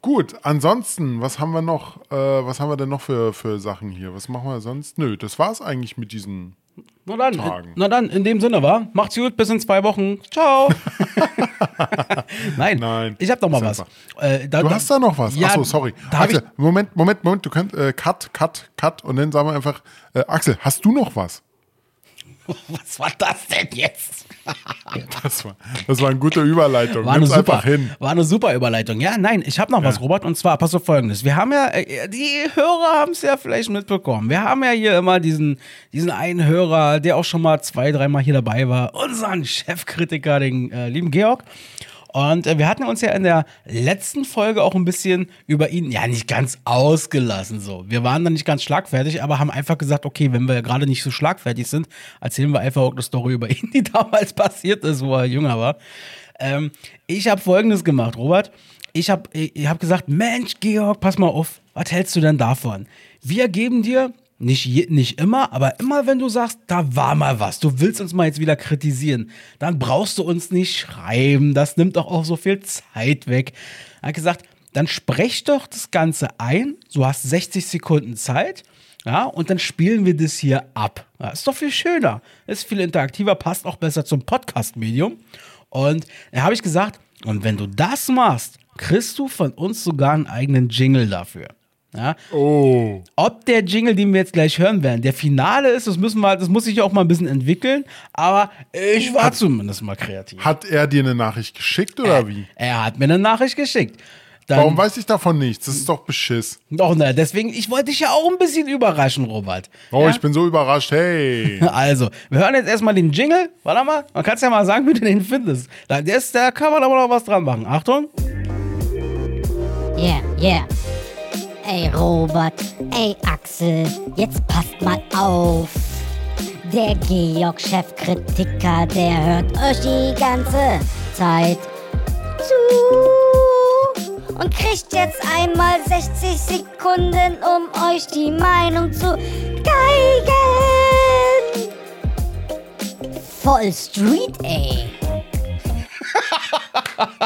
Gut, ansonsten, was haben wir noch? Äh, was haben wir denn noch für, für Sachen hier? Was machen wir sonst? Nö, das war's eigentlich mit diesen. Na dann, Tagen. na dann, in dem Sinne, war. Macht's gut, bis in zwei Wochen. Ciao. Nein, Nein, ich hab noch mal was. Äh, da, Du hast da noch was? Ja, Achso, sorry. Da Axel, Moment, Moment, Moment. Du kannst äh, Cut, Cut, Cut und dann sagen wir einfach, äh, Axel, hast du noch was? was war das denn jetzt? Das war, das war eine gute Überleitung. War eine, Nimm's super, hin. war eine super Überleitung. Ja, nein, ich habe noch was, Robert, und zwar, pass auf folgendes. Wir haben ja, äh, die Hörer haben es ja vielleicht mitbekommen. Wir haben ja hier immer diesen, diesen einen Hörer, der auch schon mal zwei, dreimal hier dabei war, unseren Chefkritiker, den äh, lieben Georg. Und äh, wir hatten uns ja in der letzten Folge auch ein bisschen über ihn, ja, nicht ganz ausgelassen so. Wir waren dann nicht ganz schlagfertig, aber haben einfach gesagt, okay, wenn wir gerade nicht so schlagfertig sind, erzählen wir einfach auch eine Story über ihn, die damals passiert ist, wo er jünger war. Ähm, ich habe folgendes gemacht, Robert. Ich habe ich hab gesagt, Mensch, Georg, pass mal auf, was hältst du denn davon? Wir geben dir, nicht, je, nicht immer, aber immer wenn du sagst, da war mal was, du willst uns mal jetzt wieder kritisieren, dann brauchst du uns nicht schreiben, das nimmt doch auch so viel Zeit weg. Er hat gesagt, dann sprech doch das Ganze ein, du hast 60 Sekunden Zeit, ja, und dann spielen wir das hier ab. Ja, ist doch viel schöner, ist viel interaktiver, passt auch besser zum Podcast-Medium. Und da habe ich gesagt, und wenn du das machst, kriegst du von uns sogar einen eigenen Jingle dafür. Ja, Oh. ob der Jingle, den wir jetzt gleich hören werden, der Finale ist, das müssen wir, das muss sich auch mal ein bisschen entwickeln, aber ich war zumindest mal kreativ. Hat er dir eine Nachricht geschickt oder wie? Er hat mir eine Nachricht geschickt. Dann, Warum weiß ich davon nichts? Das ist doch Beschiss. Doch, ne, deswegen, ich wollte dich ja auch ein bisschen überraschen, Robert. Oh, ja? ich bin so überrascht. Hey. Also, wir hören jetzt erstmal den Jingle. Warte mal, man kann ja mal sagen, wie du den findest. Da, der ist, da kann man aber noch was dran machen. Achtung. Yeah, yeah. Ey Robert, ey Axel, jetzt passt mal auf. Der Georg-Chefkritiker, der hört euch die ganze Zeit zu. Und kriegt jetzt einmal 60 Sekunden, um euch die Meinung zu geigen. Voll Street, ey.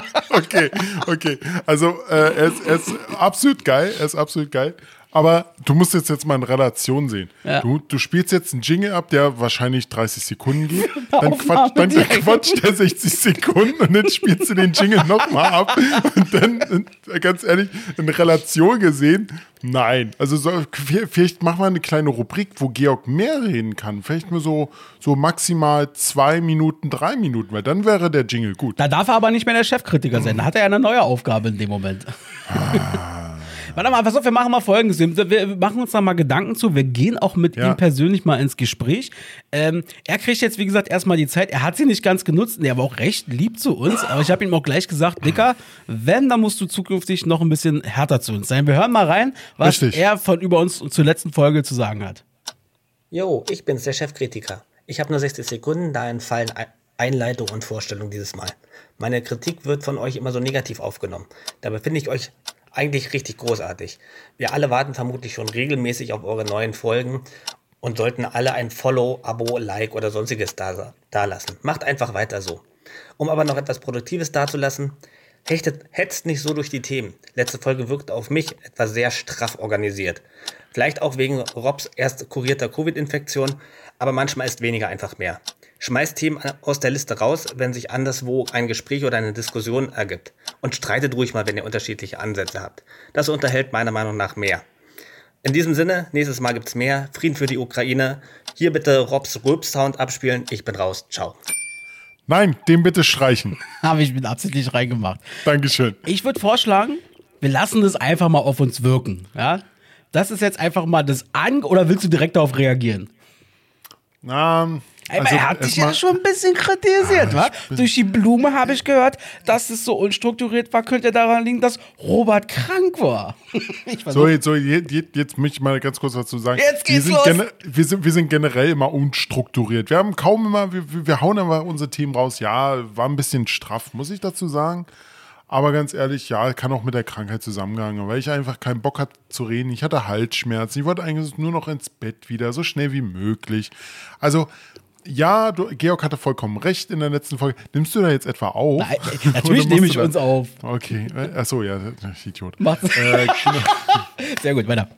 Okay, okay. Also, äh, er, ist, er ist absolut geil. Er ist absolut geil. Aber du musst jetzt, jetzt mal in Relation sehen. Ja. Du, du spielst jetzt einen Jingle ab, der wahrscheinlich 30 Sekunden geht. Dann, Aufnahme quatsch, dann quatscht der 60 Sekunden und dann spielst du den Jingle nochmal ab. Und dann, äh, ganz ehrlich, in Relation gesehen, nein. Also so, vielleicht machen wir eine kleine Rubrik, wo Georg mehr reden kann. Vielleicht nur so, so maximal zwei Minuten, drei Minuten, weil dann wäre der Jingle gut. Da darf er aber nicht mehr der Chefkritiker sein. Da hat er ja eine neue Aufgabe in dem Moment. Warte mal, pass auf, wir machen mal folgendes. Wir machen uns da mal Gedanken zu. Wir gehen auch mit Ja. ihm persönlich mal ins Gespräch. Ähm, er kriegt jetzt, wie gesagt, erstmal die Zeit. Er hat sie nicht ganz genutzt. und Er war auch recht lieb zu uns. Aber ich habe ihm auch gleich gesagt, Dicker, wenn, dann musst du zukünftig noch ein bisschen härter zu uns sein. Wir hören mal rein, was Richtig. er von über uns zur letzten Folge zu sagen hat. Jo, ich bin's, der Chefkritiker. Ich habe nur 60 Sekunden, da entfallen Ei- Einleitung und Vorstellung dieses Mal. Meine Kritik wird von euch immer so negativ aufgenommen. Dabei finde ich euch eigentlich richtig großartig. Wir alle warten vermutlich schon regelmäßig auf eure neuen Folgen und sollten alle ein Follow, Abo, Like oder sonstiges da, lassen. Macht einfach weiter so. Um aber noch etwas Produktives dazulassen, hechtet, hetzt nicht so durch die Themen. Letzte Folge wirkt auf mich etwas sehr straff organisiert. Vielleicht auch wegen Robs erst kurierter Covid-Infektion, aber manchmal ist weniger einfach mehr. Schmeißt Themen aus der Liste raus, wenn sich anderswo ein Gespräch oder eine Diskussion ergibt. Und streitet ruhig mal, wenn ihr unterschiedliche Ansätze habt. Das unterhält meiner Meinung nach mehr. In diesem Sinne, nächstes Mal gibt's mehr. Frieden für die Ukraine. Hier bitte Robs Rülps-Sound abspielen. Ich bin raus. Ciao. Nein, den bitte streichen. Habe ich mit absichtlich reingemacht. Dankeschön. Ich würde vorschlagen, wir lassen das einfach mal auf uns wirken. Ja? Das ist jetzt einfach mal das An oder willst du direkt darauf reagieren? Na, Ey, also er hat dich ja schon ein bisschen kritisiert, Ah, wa? Durch die Blume habe ich gehört, dass es so unstrukturiert war, könnte daran liegen, dass Robert krank war. So, jetzt, so jetzt, jetzt- jetzt möchte ich mal ganz kurz dazu sagen. Jetzt wir geht's sind los. gene- Wir sind, wir sind generell immer unstrukturiert. Wir haben kaum immer, wir, wir wir hauen immer unsere Themen raus. Ja, war ein bisschen straff, muss ich dazu sagen. Aber ganz ehrlich, ja, kann auch mit der Krankheit zusammengehangen, weil ich einfach keinen Bock hatte zu reden. Ich hatte Halsschmerzen. Ich wollte eigentlich nur noch ins Bett wieder, so schnell wie möglich. Also, ja, du, Georg hatte vollkommen recht in der letzten Folge. Nimmst du da jetzt etwa auf? Nein, Oder natürlich nehme ich uns auf. Okay, achso, ja, ich Idiot. Macht's. Äh, Sehr gut, weiter.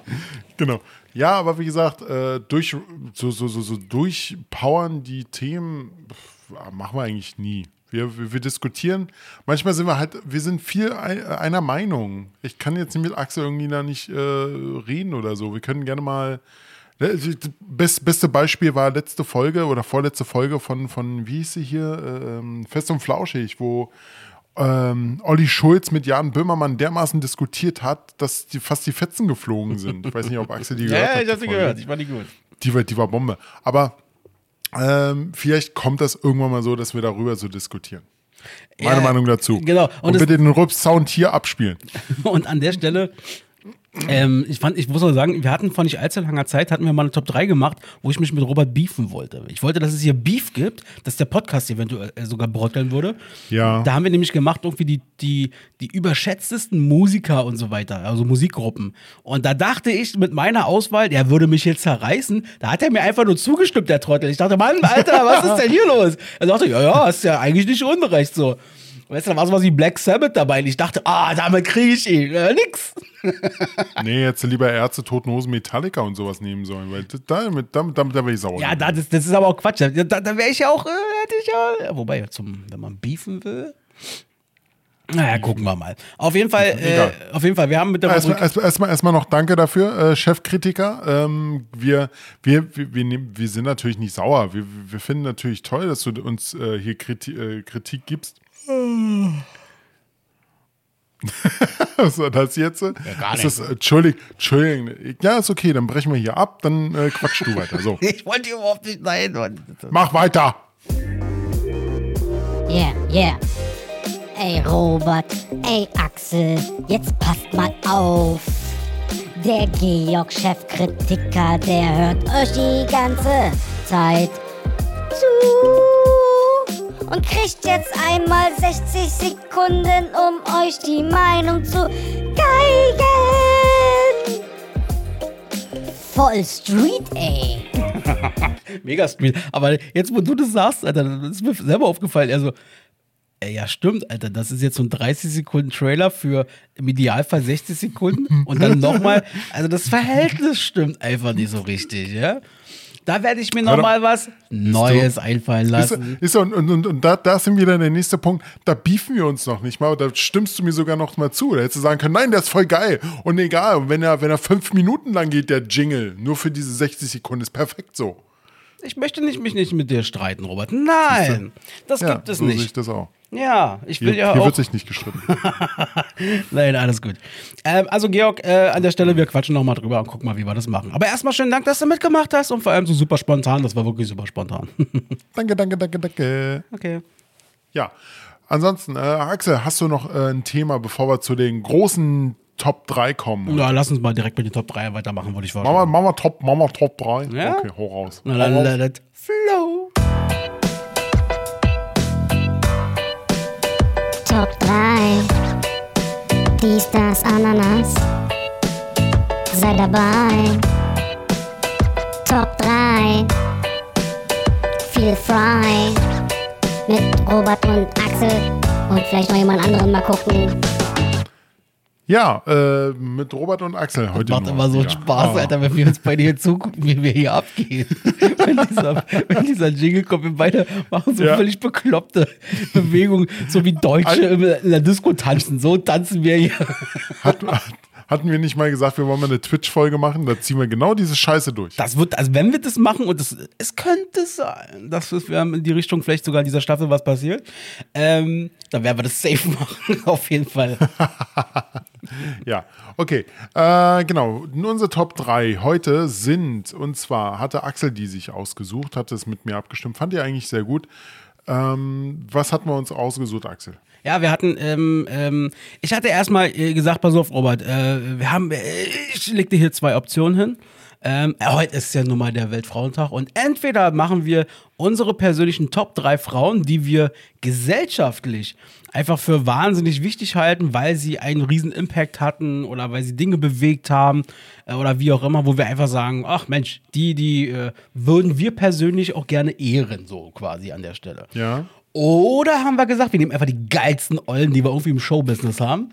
Genau. Ja, aber wie gesagt, äh, durch so, so, so, so durchpowern die Themen machen wir eigentlich nie. Wir, wir, wir diskutieren. Manchmal sind wir halt, wir sind viel ein, einer Meinung. Ich kann jetzt mit Axel irgendwie da nicht äh, reden oder so. Wir können gerne mal. Ne, Best, beste Beispiel war letzte Folge oder vorletzte Folge von, von wie hieß sie hier? Ähm, Fest und Flauschig, wo ähm, Olli Schulz mit Jan Böhmermann dermaßen diskutiert hat, dass die, fast die Fetzen geflogen sind. Ich weiß nicht, ob Axel die gehört Ja, hat. ich die hab sie gehört, ich fand die gut. Die war, die war Bombe. Aber ähm, vielleicht kommt das irgendwann mal so, dass wir darüber so diskutieren. Meine Ja, Meinung dazu. genau. Und, Und bitte den Rups-Sound hier abspielen. Und an der Stelle, ähm, ich fand, ich muss mal sagen, wir hatten vor nicht allzu langer Zeit, hatten wir mal eine Top 3 gemacht, wo ich mich mit Robert beefen wollte. Ich wollte, dass es hier Beef gibt, dass der Podcast eventuell äh, sogar bröckeln würde. Ja. Da haben wir nämlich gemacht, irgendwie die, die, die überschätztesten Musiker und so weiter, also Musikgruppen. Und da dachte ich mit meiner Auswahl, der würde mich jetzt zerreißen. Da hat er mir einfach nur zugestimmt, der Trottel. Ich dachte, Mann, Alter, was ist denn hier los? Er sagte, ja, ja, ist ja eigentlich nicht unrecht so. Weißt du, da war sowas wie Black Sabbath dabei und ich dachte, ah, damit kriege ich ihn. Äh, nix. Nee, jetzt lieber Ärzte, Toten Hosen, Metallica und sowas nehmen sollen, weil damit, damit, damit da wäre ich sauer. Ja, da, das, das ist aber auch Quatsch. Da, da, wäre ich ja auch, äh, hätte ich ja. Wobei, zum, wenn man beefen will. Naja, gucken wir mal. Auf jeden Fall, äh, auf jeden Fall, wir haben mit der Erstmal, erstmal, erstmal, erstmal noch danke dafür, äh, Chefkritiker. Ähm, wir, wir, wir, wir, wir sind natürlich nicht sauer. Wir, wir finden natürlich toll, dass du uns äh, hier Kriti äh, Kritik gibst. Was war das jetzt? Ja, gar ist das, äh, Entschuldigung, Entschuldigung. Ja, ist okay, dann brechen wir hier ab, dann äh, quatsch du weiter. So, Ich wollte überhaupt nicht nein. Mann. mach weiter. Yeah, yeah. Ey Robert, ey Axel, jetzt passt mal auf. Der Georg-Chefkritiker, der hört euch die ganze Zeit zu. Und kriegt jetzt einmal 60 Sekunden, um euch die Meinung zu geigen. Voll Street, ey. Mega Street. Aber jetzt, wo du das sagst, Alter, das ist mir selber aufgefallen. Also, ey, ja, stimmt, Alter. Das ist jetzt so ein 30 Sekunden Trailer für im Idealfall 60 Sekunden und dann nochmal. Also, das Verhältnis stimmt einfach nicht so richtig, ja. Da werde ich mir nochmal was Neues einfallen Ist, lassen. ist, und und, und, und da, da sind wieder der nächste Punkt. Da beefen wir uns noch nicht mal. Da stimmst du mir sogar noch mal zu. Da hättest du sagen können, nein, der ist voll geil. Und egal, wenn er, wenn er fünf Minuten lang geht, der Jingle, nur für diese 60 Sekunden, ist perfekt so. Ich möchte nicht, mich nicht mit dir streiten, Robert. Nein, das Ja, gibt es so sehe ich nicht. das auch. Ja, ich will Hier, ja hier auch. wird sich nicht gestritten. Nein, alles gut. Ähm, also, Georg, äh, an der Stelle, wir quatschen nochmal drüber und gucken mal, wie wir das machen. Aber erstmal schönen Dank, dass du mitgemacht hast und vor allem so super spontan. Das war wirklich super spontan. danke, danke, danke, danke. okay. Ja, ansonsten, äh, Axel, hast du noch äh, ein Thema, bevor wir zu den großen Top 3 kommen? Na, lass uns mal direkt mit den Top 3 weitermachen, würde ich vorschlagen. machen wir Top, wir Top 3? Ja? Okay, hau raus. Na, Hau raus. flow. Top 3. Dies, das, Ananas. Sei dabei. Top 3. Feel frei. Mit Robert und Axel. Und vielleicht noch jemand anderen mal gucken. Ja, äh, mit Robert und Axel heute Macht nur immer so wieder. Spaß, Ah. Alter, wenn wir uns beide hier zugucken, wie wir hier abgehen. wenn, dieser, wenn dieser Jingle kommt, wir beide machen so Ja. völlig bekloppte Bewegungen, so wie Deutsche in der Disco tanzen. So tanzen wir hier. Hat, hatten wir nicht mal gesagt, wir wollen mal eine Twitch-Folge machen? Da ziehen wir genau diese Scheiße durch. Das wird, also wenn wir das machen, und das, es könnte sein, dass wir in die Richtung vielleicht sogar in dieser Staffel was passiert, ähm, dann werden wir das safe machen, auf jeden Fall. Ja, okay. Äh, genau, unsere Top 3 heute sind, und zwar hatte Axel die sich ausgesucht, hatte es mit mir abgestimmt, fand ihr eigentlich sehr gut. Ähm, was hatten wir uns ausgesucht, Axel? Ja, wir hatten, ähm, ähm, ich hatte erstmal äh, gesagt, pass auf, Robert, äh, wir haben, äh, ich leg dir hier zwei Optionen hin. Ähm, äh, heute ist ja nun mal der Weltfrauentag und entweder machen wir unsere persönlichen Top 3 Frauen, die wir gesellschaftlich einfach für wahnsinnig wichtig halten, weil sie einen riesen Impact hatten oder weil sie Dinge bewegt haben äh, oder wie auch immer, wo wir einfach sagen, ach Mensch, die, die äh, würden wir persönlich auch gerne ehren, so quasi an der Stelle. Ja. Oder haben wir gesagt, wir nehmen einfach die geilsten Eulen, die wir irgendwie im Showbusiness haben.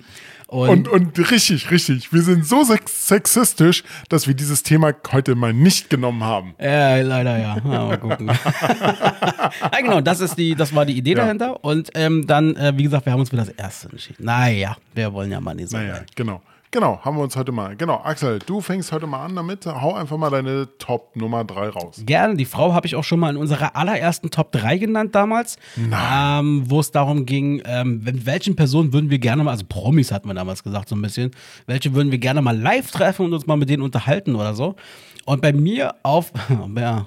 Und, und richtig, richtig. Wir sind so sex sexistisch, dass wir dieses Thema heute mal nicht genommen haben. Ja, leider ja. ja mal gucken. ja, genau, das ist die, das war die Idee Ja. dahinter. Und ähm, dann, äh, wie gesagt, wir haben uns für das erste entschieden. Naja, wir wollen ja mal nicht so. Naja, genau. Genau, haben wir uns heute mal. Genau, Axel, du fängst heute mal an damit. Hau einfach mal deine Top Nummer 3 raus. Gerne, die Frau habe ich auch schon mal in unserer allerersten Top 3 genannt damals, ähm, wo es darum ging, ähm, mit welchen Personen würden wir gerne mal, also Promis hatten wir damals gesagt so ein bisschen, welche würden wir gerne mal live treffen und uns mal mit denen unterhalten oder so. Und bei mir auf ja,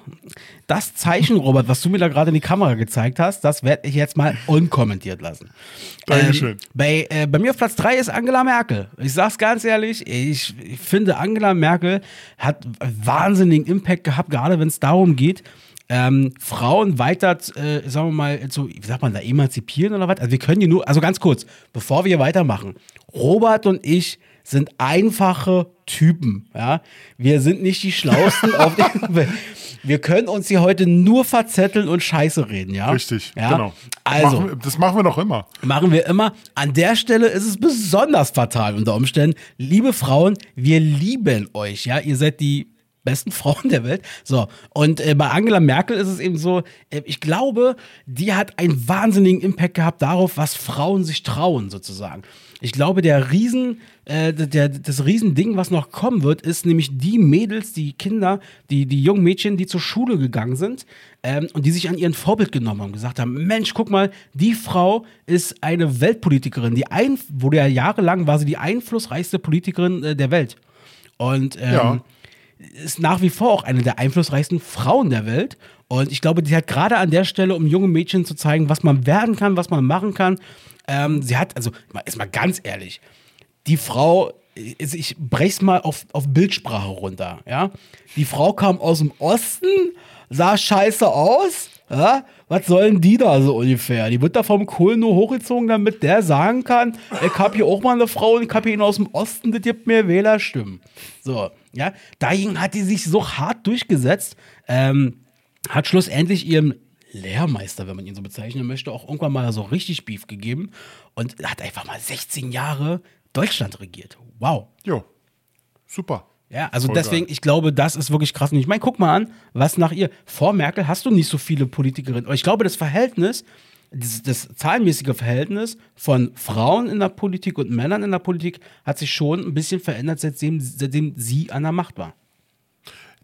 das Zeichen, Robert, was du mir da gerade in die Kamera gezeigt hast, das werde ich jetzt mal unkommentiert lassen. Dankeschön. Ähm, bei, äh, bei mir auf Platz 3 ist Angela Merkel. Ich sag's ganz ehrlich, ich, ich finde, Angela Merkel hat wahnsinnigen Impact gehabt, gerade wenn es darum geht, ähm, Frauen weiter, äh, sagen wir mal, zu, wie sagt man da, emanzipieren oder was? Also wir können die nur, also ganz kurz, bevor wir weitermachen. Robert und ich sind einfache Typen, ja. Wir sind nicht die Schlausten auf der Welt. Wir können uns hier heute nur verzetteln und Scheiße reden, ja. Richtig, ja? genau. Also, Machen das machen wir doch immer. machen wir immer. An der Stelle ist es besonders fatal unter Umständen. Liebe Frauen, wir lieben euch, ja. Ihr seid die besten Frauen der Welt. So, und äh, bei Angela Merkel ist es eben so, äh, ich glaube, die hat einen wahnsinnigen Impact gehabt darauf, was Frauen sich trauen, sozusagen. Ich glaube, der Riesen, äh, der, das Riesending, was noch kommen wird, ist nämlich die Mädels, die Kinder, die, die jungen Mädchen, die zur Schule gegangen sind ähm, und die sich an ihren Vorbild genommen haben, gesagt haben, Mensch, guck mal, die Frau ist eine Weltpolitikerin, die ein, wurde ja jahrelang war sie die einflussreichste Politikerin äh, der Welt. Und ähm, Ja. ist nach wie vor auch eine der einflussreichsten Frauen der Welt. Und ich glaube, die hat gerade an der Stelle, um junge Mädchen zu zeigen, was man werden kann, was man machen kann. Ähm, sie hat, also, ist mal ganz ehrlich, die Frau, also ich brech's mal auf, auf Bildsprache runter, ja. Die Frau kam aus dem Osten, sah scheiße aus, ja. Was sollen die da so ungefähr? Die wird da vom Kohl nur hochgezogen, damit der sagen kann, ich hab hier auch mal eine Frau und ich hab hier ihn aus dem Osten, das gibt mir Wählerstimmen. So, ja. Dagegen hat die sich so hart durchgesetzt, ähm, hat schlussendlich ihrem Lehrmeister, wenn man ihn so bezeichnen möchte, auch irgendwann mal so richtig Beef gegeben und hat einfach mal 16 Jahre Deutschland regiert. Wow. Jo, super. Ja, also Voll deswegen, geil. ich glaube, das ist wirklich krass. Und ich meine, guck mal an, was nach ihr. Vor Merkel hast du nicht so viele Politikerinnen. Aber ich glaube, das Verhältnis, das, das zahlenmäßige Verhältnis von Frauen in der Politik und Männern in der Politik hat sich schon ein bisschen verändert, seitdem, seitdem sie an der Macht war.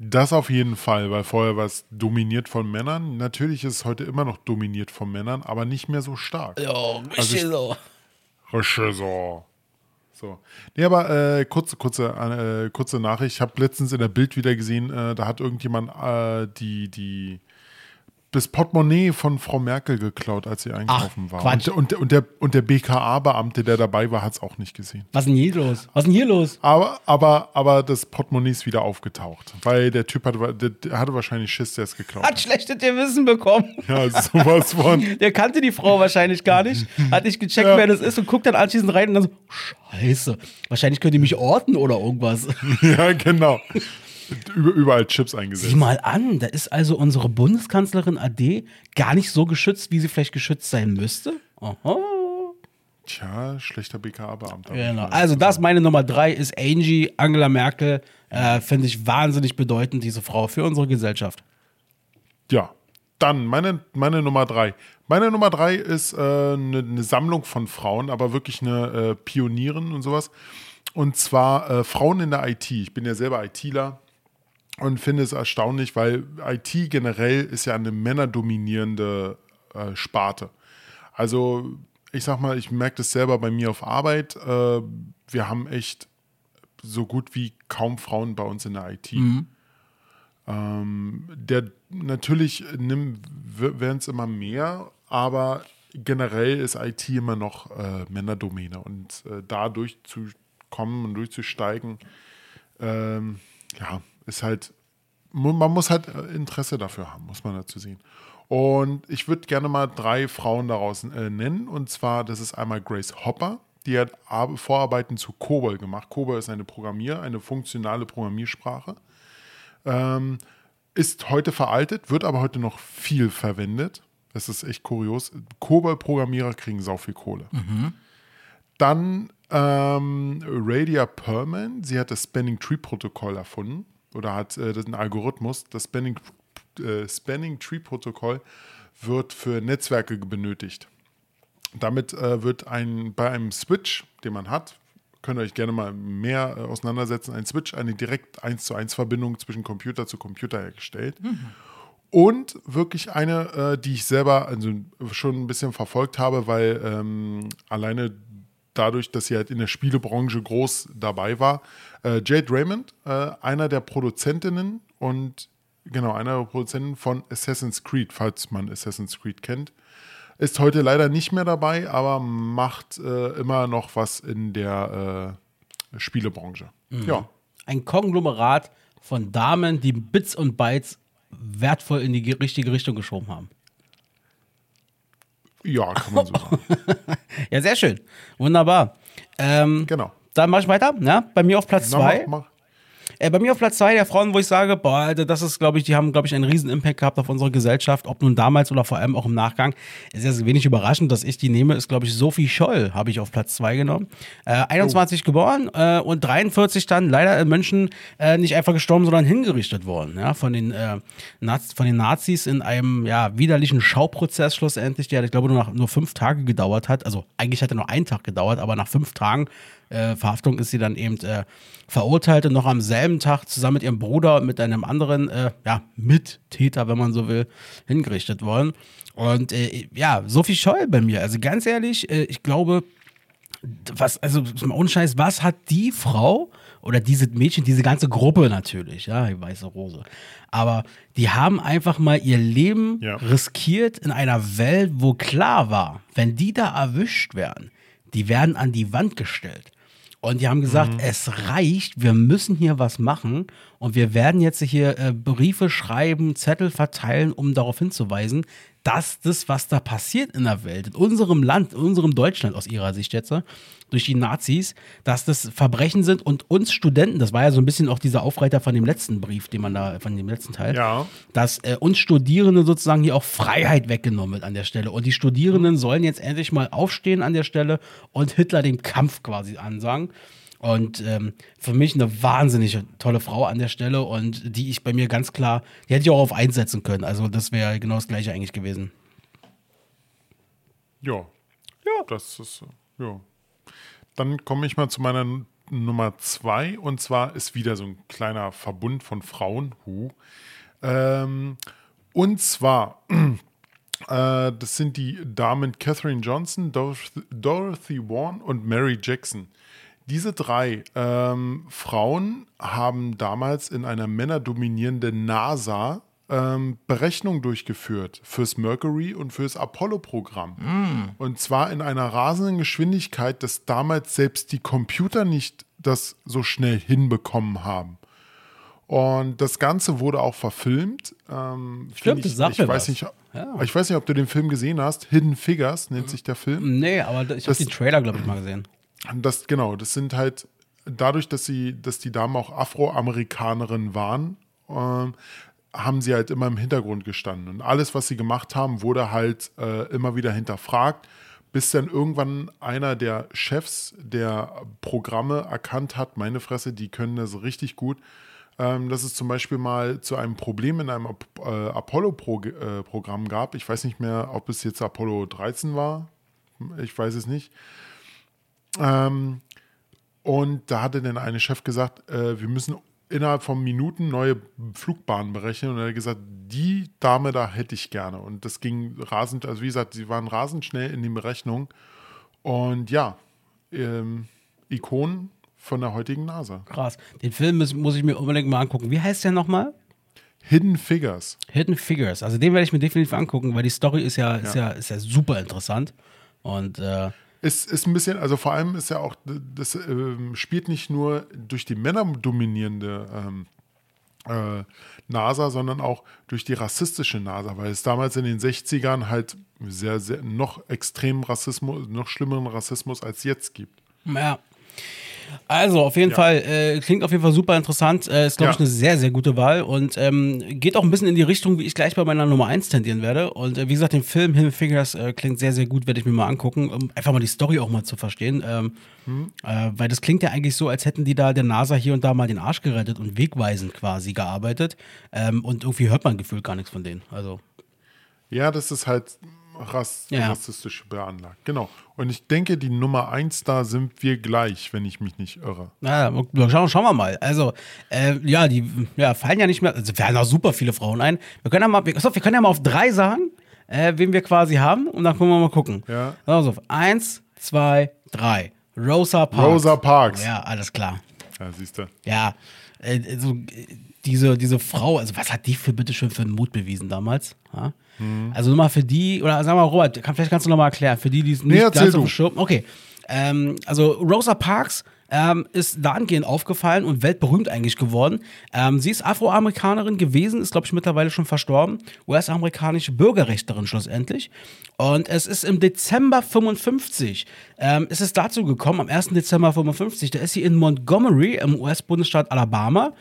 Das auf jeden Fall, weil vorher war es dominiert von Männern. Natürlich ist es heute immer noch dominiert von Männern, aber nicht mehr so stark. Ja, Also ich- so. Rische so. So. Nee, aber äh, kurze, kurze, äh, kurze Nachricht. Ich habe letztens in der Bild wieder gesehen, äh, da hat irgendjemand äh, die, die, das Portemonnaie von Frau Merkel geklaut, als sie einkaufen war. Quatsch. Und, und, der, und der BKA-Beamte, der dabei war, hat es auch nicht gesehen. Was ist denn hier los? Was ist denn hier los? Aber, aber, aber das Portemonnaie ist wieder aufgetaucht. Weil der Typ hatte, der, hatte wahrscheinlich Schiss, der es geklaut Hat hat. schlechtes Gewissen bekommen. Ja, sowas von. Der kannte die Frau wahrscheinlich gar nicht, hat nicht gecheckt, Ja. wer das ist und guckt dann anschließend rein und dann so, scheiße, wahrscheinlich könnt ihr mich orten oder irgendwas. ja, genau. Über, überall Chips Sieh eingesetzt. mal an, da ist also unsere Bundeskanzlerin AD gar nicht so geschützt, wie sie vielleicht geschützt sein müsste. Aha. Tja, schlechter BKA-Beamter. Genau. Also das meine Nummer drei ist Angie, Angela Merkel. Äh, Finde ich wahnsinnig bedeutend, diese Frau für unsere Gesellschaft. Ja, dann meine, meine Nummer drei. Meine Nummer drei ist eine äh, ne- ne Sammlung von Frauen, aber wirklich eine äh, Pionierin und sowas. Und zwar äh, Frauen in der IT. Ich bin ja selber ITler und finde es erstaunlich, weil IT generell ist ja eine männerdominierende äh, Sparte. Also ich sag mal, ich merke das selber bei mir auf Arbeit. Äh, wir haben echt so gut wie kaum Frauen bei uns in der IT. Ähm, der natürlich werden es immer mehr, aber generell ist IT immer noch äh, Männerdomäne und äh, da durchzukommen und durchzusteigen, ähm, ja, ist halt, man muss halt äh, Interesse dafür haben, muss man dazu sehen. Und ich würde gerne mal drei Frauen daraus äh, nennen. Und zwar, das ist einmal Grace Hopper, die hat Ar- Vorarbeiten zu COBOL gemacht. COBOL ist eine Programmier, eine funktionale Programmiersprache. Ähm, ist heute veraltet, wird aber heute noch viel verwendet. Das ist echt kurios. COBOL-Programmierer kriegen sau viel Kohle. Dann ähm, Radia Perlman, sie hat das Spanning Tree Protokoll erfunden oder hat äh, das ist ein Algorithmus. Das Spanning, äh, Spanning Tree Protokoll wird für Netzwerke benötigt. Damit äh, wird ein, bei einem Switch, den man hat, könnt ihr euch gerne mal mehr äh, auseinandersetzen, ein Switch, eine direkt 1 zu 1 Verbindung zwischen Computer zu Computer hergestellt. Und wirklich eine, äh, die ich selber also schon ein bisschen verfolgt habe, weil ähm, alleine dadurch, dass sie halt in der Spielebranche groß dabei war. Äh, Jade Raymond, äh, einer der Produzentinnen und genau, einer der Produzenten von Assassin's Creed, falls man Assassin's Creed kennt. Ist heute leider nicht mehr dabei, aber macht äh, immer noch was in der äh, Spielebranche. Ja. Ein Konglomerat von Damen, die Bits und Bytes wertvoll in die ge- richtige Richtung geschoben haben. Ja, kann man so sagen. Ja, sehr schön. Wunderbar. Ähm, Genau. Dann mache ich weiter. Ja? Bei mir auf Platz Na, zwei. mach, mach. Äh, bei mir auf Platz zwei der Frauen, wo ich sage, boah, Alter, das ist, glaube ich, die haben, glaube ich, einen riesen Impact gehabt auf unsere Gesellschaft, ob nun damals oder vor allem auch im Nachgang. Es ist ja wenig überraschend, dass ich die nehme, ist, glaube ich, Sophie Scholl habe ich auf Platz zwei genommen. Äh, 21 geboren äh, und 43 dann leider in München äh, nicht einfach gestorben, sondern hingerichtet worden, ja, von den, äh, Naz von den Nazis in einem, ja, widerlichen Schauprozess schlussendlich, der, ich glaube, nur, nach, nur fünf Tage gedauert hat. Also eigentlich hat er nur einen Tag gedauert, aber nach fünf Tagen äh, Verhaftung ist sie dann eben äh, verurteilt und noch am selben Tag zusammen mit ihrem Bruder und mit einem anderen äh, ja, Mittäter, wenn man so will, hingerichtet worden. Und äh, ja, Sophie Scholl bei mir. Also ganz ehrlich, äh, ich glaube, was, also ohne Scheiß, was hat die Frau oder diese Mädchen, diese ganze Gruppe natürlich, ja, die weiße Rose, aber die haben einfach mal ihr Leben Ja. riskiert in einer Welt, wo klar war, wenn die da erwischt werden, die werden an die Wand gestellt. Und die haben gesagt, es reicht, wir müssen hier was machen. Und wir werden jetzt hier äh, Briefe schreiben, Zettel verteilen, um darauf hinzuweisen, dass das, was da passiert in der Welt, in unserem Land, in unserem Deutschland aus ihrer Sicht jetzt, durch die Nazis, dass das Verbrechen sind und uns Studenten, das war ja so ein bisschen auch dieser Aufreiter von dem letzten Brief, den man da, von dem letzten Teil, Ja. dass äh, uns Studierenden sozusagen hier auch Freiheit weggenommen wird an der Stelle. Und die Studierenden sollen jetzt endlich mal aufstehen an der Stelle und Hitler den Kampf quasi ansagen. Und ähm, für mich eine wahnsinnig tolle Frau an der Stelle und die ich bei mir ganz klar, die hätte ich auch auf einsetzen können. Also das wäre genau das gleiche eigentlich gewesen. Ja. Ja. Das ist, ja. Dann komme ich mal zu meiner Nummer zwei und zwar ist wieder so ein kleiner Verbund von Frauen. Hu. Ähm, und zwar, äh, das sind die Damen Catherine Johnson, Dorothy, Dorothy Vaughan und Mary Jackson. Diese drei ähm, Frauen haben damals in einer männerdominierenden NASA ähm, Berechnungen durchgeführt fürs Mercury und fürs Apollo-Programm. Und zwar in einer rasenden Geschwindigkeit, dass damals selbst die Computer nicht das so schnell hinbekommen haben. Und das Ganze wurde auch verfilmt. Ähm, Stimmt, ich, das ich weiß was. nicht, Ja. Ich weiß nicht, ob du den Film gesehen hast. Hidden Figures nennt sich der Film. Nee, aber ich habe Das- den Trailer, glaube ich, mal gesehen. Das, genau, das sind halt dadurch, dass sie, dass die Damen auch Afroamerikanerinnen waren, ähm, haben sie halt immer im Hintergrund gestanden. Und alles, was sie gemacht haben, wurde halt äh, immer wieder hinterfragt, bis dann irgendwann einer der Chefs der Programme erkannt hat, meine Fresse, die können das richtig gut. Ähm, dass es zum Beispiel mal zu einem Problem in einem äh, Apollo-Programm gab. Ich weiß nicht mehr, ob es jetzt Apollo 13 war. Ich weiß es nicht. Ähm, und da hatte dann eine Chef gesagt, äh, wir müssen innerhalb von Minuten neue Flugbahnen berechnen. Und er hat gesagt, die Dame da hätte ich gerne. Und das ging rasend, also wie gesagt, sie waren rasend schnell in den Berechnungen. Und ja, ähm, Ikonen von der heutigen NASA. Krass. Den Film muss, muss ich mir unbedingt mal angucken. Wie heißt der nochmal? Hidden Figures. Hidden Figures. Also den werde ich mir definitiv angucken, weil die Story ist ja, Ist ja, ist ja super interessant. Und äh, Ist, ist ein bisschen, also vor allem ist ja auch, das ähm, spielt nicht nur durch die Männer dominierende ähm, äh, NASA, sondern auch durch die rassistische NASA, weil es damals in den 60ern halt sehr, sehr noch extremen Rassismus, noch schlimmeren Rassismus als jetzt gibt. Ja. Also, auf jeden Ja. Fall, äh, klingt auf jeden Fall super interessant. Äh, ist, glaube ich, Ja. eine sehr, sehr gute Wahl und ähm, geht auch ein bisschen in die Richtung, wie ich gleich bei meiner Nummer 1 tendieren werde. Und äh, wie gesagt, den Film Hidden Figures äh, klingt sehr, sehr gut, werde ich mir mal angucken, um einfach mal die Story auch mal zu verstehen. Ähm, äh, weil das klingt ja eigentlich so, als hätten die da der NASA hier und da mal den Arsch gerettet und wegweisend quasi gearbeitet. Ähm, und irgendwie hört man gefühlt gar nichts von denen. Also, Ja, das ist halt rass Ja. rassistisch beanlagt. Genau. Und ich denke, die Nummer 1 da sind wir gleich, wenn ich mich nicht irre. Na, schauen, schauen wir mal. Also, äh, ja, die ja, fallen ja nicht mehr. Also, fallen auch super viele Frauen ein. Wir können ja mal, wir, auf, wir können ja mal auf drei sagen, äh, wen wir quasi haben, und dann können wir mal gucken. Ja. Also, eins, zwei, drei. Rosa Parks. Rosa Parks. Ja, alles klar. Ja, siehst du. Ja, äh, so, äh, diese, diese Frau, also was hat die für bitteschön für einen Mut bewiesen damals? Ja? Mhm. Also nochmal für die, oder sag mal, Robert, kann, vielleicht kannst du nochmal erklären, für die, die es nicht Nee, ganz dem Schirm Okay. Ähm, also Rosa Parks ähm, ist dahingehend aufgefallen und weltberühmt eigentlich geworden. Ähm, sie ist Afroamerikanerin gewesen, ist, glaube ich, mittlerweile schon verstorben. US-amerikanische Bürgerrechterin schlussendlich. Und es ist im Dezember 55, ähm, ist es dazu gekommen, am 1. Dezember 55, da ist sie in Montgomery im US-Bundesstaat Alabama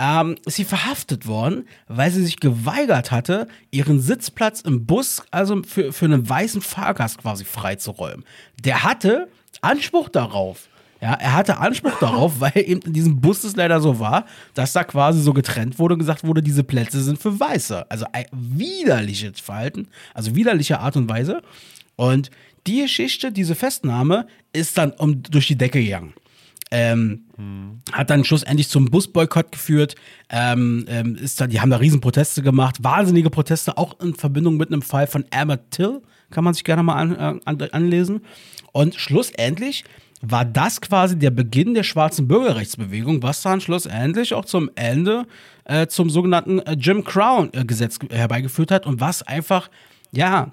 ähm, ist sie verhaftet worden, weil sie sich geweigert hatte, ihren Sitzplatz im Bus, also für, für einen weißen Fahrgast quasi freizuräumen. Der hatte Anspruch darauf. Ja, er hatte Anspruch darauf, weil eben in diesem Bus es leider so war, dass da quasi so getrennt wurde und gesagt wurde, diese Plätze sind für Weiße. Also ein widerliches Verhalten, also widerliche Art und Weise. Und die Geschichte, diese Festnahme, ist dann um, durch die Decke gegangen. Ähm, hat dann schlussendlich zum Busboykott geführt. Ähm, ähm, ist da, die haben da riesen Proteste gemacht, wahnsinnige Proteste, auch in Verbindung mit einem Fall von Emmett Till, kann man sich gerne mal an, äh, an, anlesen. Und schlussendlich war das quasi der Beginn der schwarzen Bürgerrechtsbewegung, was dann schlussendlich auch zum Ende äh, zum sogenannten äh, Jim Crow-Gesetz herbeigeführt hat und was einfach ja,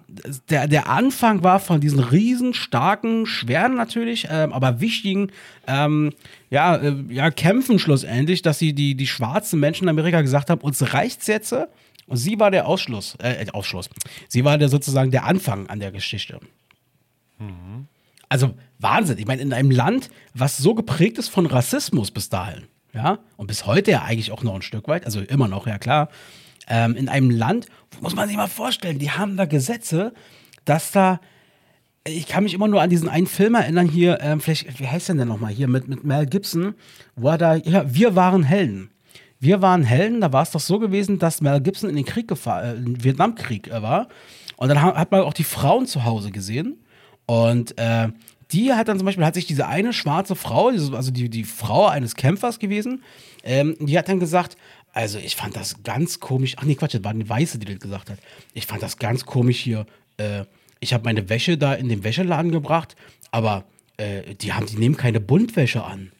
der, der Anfang war von diesen riesen, starken, schweren natürlich, ähm, aber wichtigen ähm, ja, äh, ja, Kämpfen schlussendlich, dass sie die, die schwarzen Menschen in Amerika gesagt haben, uns reicht's jetzt. Und sie war der Ausschluss, äh, Ausschluss. Sie war der sozusagen der Anfang an der Geschichte. Also Wahnsinn. Ich meine, in einem Land, was so geprägt ist von Rassismus bis dahin, ja, und bis heute ja eigentlich auch noch ein Stück weit, also immer noch, ja klar, ähm, in einem Land, muss man sich mal vorstellen, die haben da Gesetze, dass da, ich kann mich immer nur an diesen einen Film erinnern hier, ähm, vielleicht, wie heißt denn der nochmal hier, mit, mit Mel Gibson, wo er da, ja, wir waren Helden. Wir waren Helden, da war es doch so gewesen, dass Mel Gibson in den Krieg gefahren, äh, in Vietnamkrieg äh, war. Und dann ha- hat man auch die Frauen zu Hause gesehen. Und äh, die hat dann zum Beispiel, hat sich diese eine schwarze Frau, also die, die Frau eines Kämpfers gewesen, ähm, die hat dann gesagt, also ich fand das ganz komisch, ach nee, Quatsch, das war eine Weiße, die das gesagt hat. Ich fand das ganz komisch hier, äh, ich habe meine Wäsche da in den Wäscheladen gebracht, aber äh, die, haben, die nehmen keine Buntwäsche an.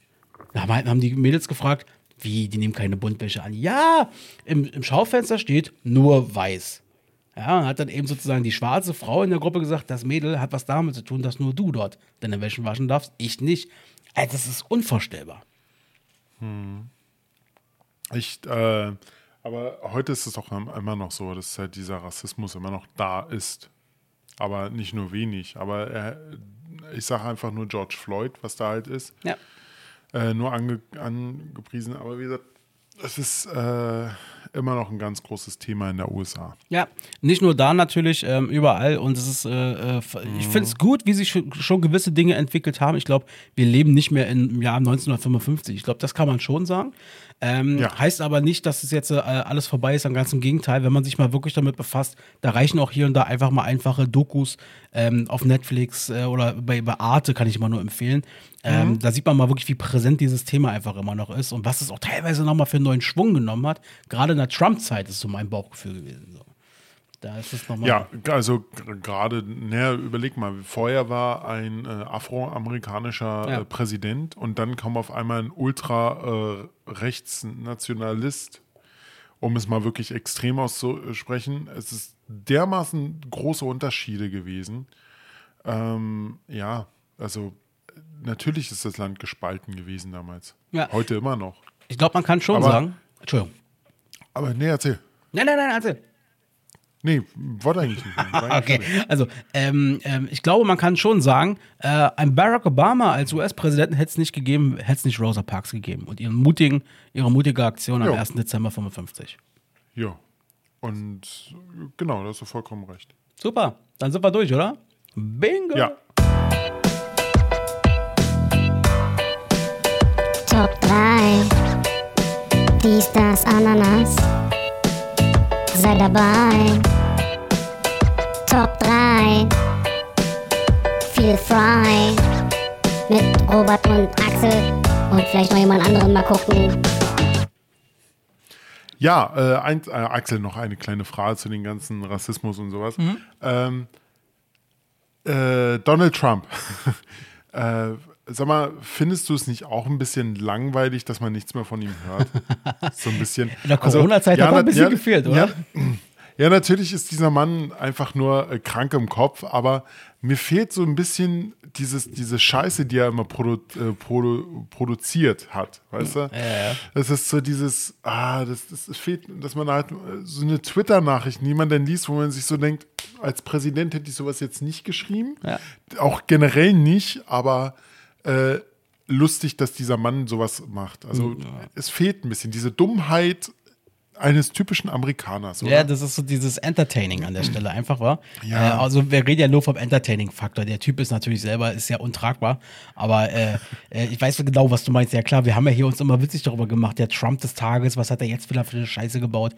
Da haben, haben die Mädels gefragt, wie, die nehmen keine Buntwäsche an. Ja, im, im Schaufenster steht nur weiß. Ja, und hat dann eben sozusagen die schwarze Frau in der Gruppe gesagt, das Mädel hat was damit zu tun, dass nur du dort deine Wäsche waschen darfst, ich nicht. Also, das ist unvorstellbar. Ich, äh, aber heute ist es doch immer noch so, dass halt dieser Rassismus immer noch da ist. Aber nicht nur wenig. Aber er, ich sage einfach nur George Floyd, was da halt ist. Ja. Äh, nur ange, angepriesen. Aber wie gesagt, es ist äh, immer noch ein ganz großes Thema in der USA. Ja, nicht nur da natürlich, ähm, überall. Und es ist, äh, äh, ich finde es gut, wie sich schon, schon gewisse Dinge entwickelt haben. Ich glaube, wir leben nicht mehr im Jahr 1955. Ich glaube, das kann man schon sagen. Ähm, Ja. Heißt aber nicht, dass es jetzt äh, alles vorbei ist. Ganz im Gegenteil, wenn man sich mal wirklich damit befasst, da reichen auch hier und da einfach mal einfache Dokus ähm, auf Netflix äh, oder bei, bei Arte kann ich immer nur empfehlen. Ähm, Da sieht man mal wirklich, wie präsent dieses Thema einfach immer noch ist und was es auch teilweise nochmal für einen neuen Schwung genommen hat. Gerade in der Trump-Zeit ist so mein Bauchgefühl gewesen. Da ist es nochmal. Ja, also gerade, naja, überleg mal, vorher war ein äh, afroamerikanischer Ja. äh, Präsident und dann kam auf einmal ein ultra-rechtsnationalist, um es mal wirklich extrem auszusprechen. Es ist dermaßen große Unterschiede gewesen. Ähm, ja, also äh, natürlich ist das Land gespalten gewesen damals. Ja. Heute immer noch. Ich glaube, man kann schon Aber- sagen. Entschuldigung. Aber nee, erzähl. Nein, nein, nein, erzähl. Nee, wollte eigentlich nicht. Okay, also ähm, ähm, ich glaube, man kann schon sagen, äh, ein Barack Obama als US-Präsidenten hätte es nicht gegeben, hätte es nicht Rosa Parks gegeben und ihren mutigen, ihre mutige Aktion am Jo. 1. Dezember 55. Ja. Und genau, da hast du vollkommen recht. Super, dann sind wir durch, oder? Bingo! Ja. Top 3. Dies, das, Ananas. Sei dabei. Top 3. Feel frei. Mit Robert und Axel. Und vielleicht noch jemand anderen mal gucken. Ja, äh, ein, äh, Axel, noch eine kleine Frage zu den ganzen Rassismus und sowas. Ähm, äh, Donald Trump. sag mal, findest du es nicht auch ein bisschen langweilig, dass man nichts mehr von ihm hört? so ein bisschen. In der Corona-Zeit hat er ein bisschen gefehlt, oder? Ja, ja, natürlich ist dieser Mann einfach nur äh, krank im Kopf, aber mir fehlt so ein bisschen dieses, diese Scheiße, die er immer produ äh, produ produziert hat, weißt du? Das ist so dieses, ah, das, das, fehlt, dass man halt äh, so eine Twitter-Nachricht, die man dann liest, wo man sich so denkt, als Präsident hätte ich sowas jetzt nicht geschrieben. Ja. Auch generell nicht, aber äh, lustig, dass dieser Mann sowas macht. Also es fehlt ein bisschen diese Dummheit eines typischen Amerikaners, oder? Ja, das ist so dieses Entertaining an der Stelle einfach war. Ja. Äh, also wir reden ja nur vom Entertaining-Faktor. Der Typ ist natürlich selber ist ja untragbar, aber äh, äh, ich weiß genau, was du meinst. Ja klar, wir haben ja hier uns immer witzig darüber gemacht. Der Trump des Tages, was hat er jetzt wieder für eine Scheiße gebaut?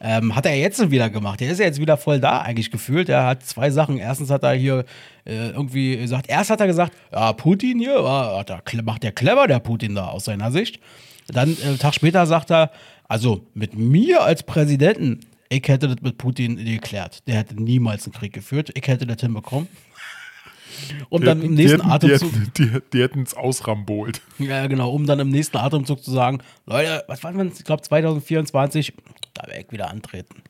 Ähm, hat er jetzt wieder gemacht. Der ist ja jetzt wieder voll da eigentlich gefühlt. Er hat zwei Sachen. Erstens hat er hier äh, irgendwie gesagt, erst hat er gesagt, ja, Putin hier, ja, er, macht der clever, der Putin da aus seiner Sicht. Dann äh, einen Tag später sagt er, also mit mir als Präsidenten, ich hätte das mit Putin geklärt. Der hätte niemals einen Krieg geführt. Ich hätte das hinbekommen. Um dann im nächsten die Atemzug, hätten, die, hätten, die hätten es ausrambolt. ja genau, um dann im nächsten Atemzug zu sagen, Leute, was war denn, ich glaube 2024, da werde ich wieder antreten.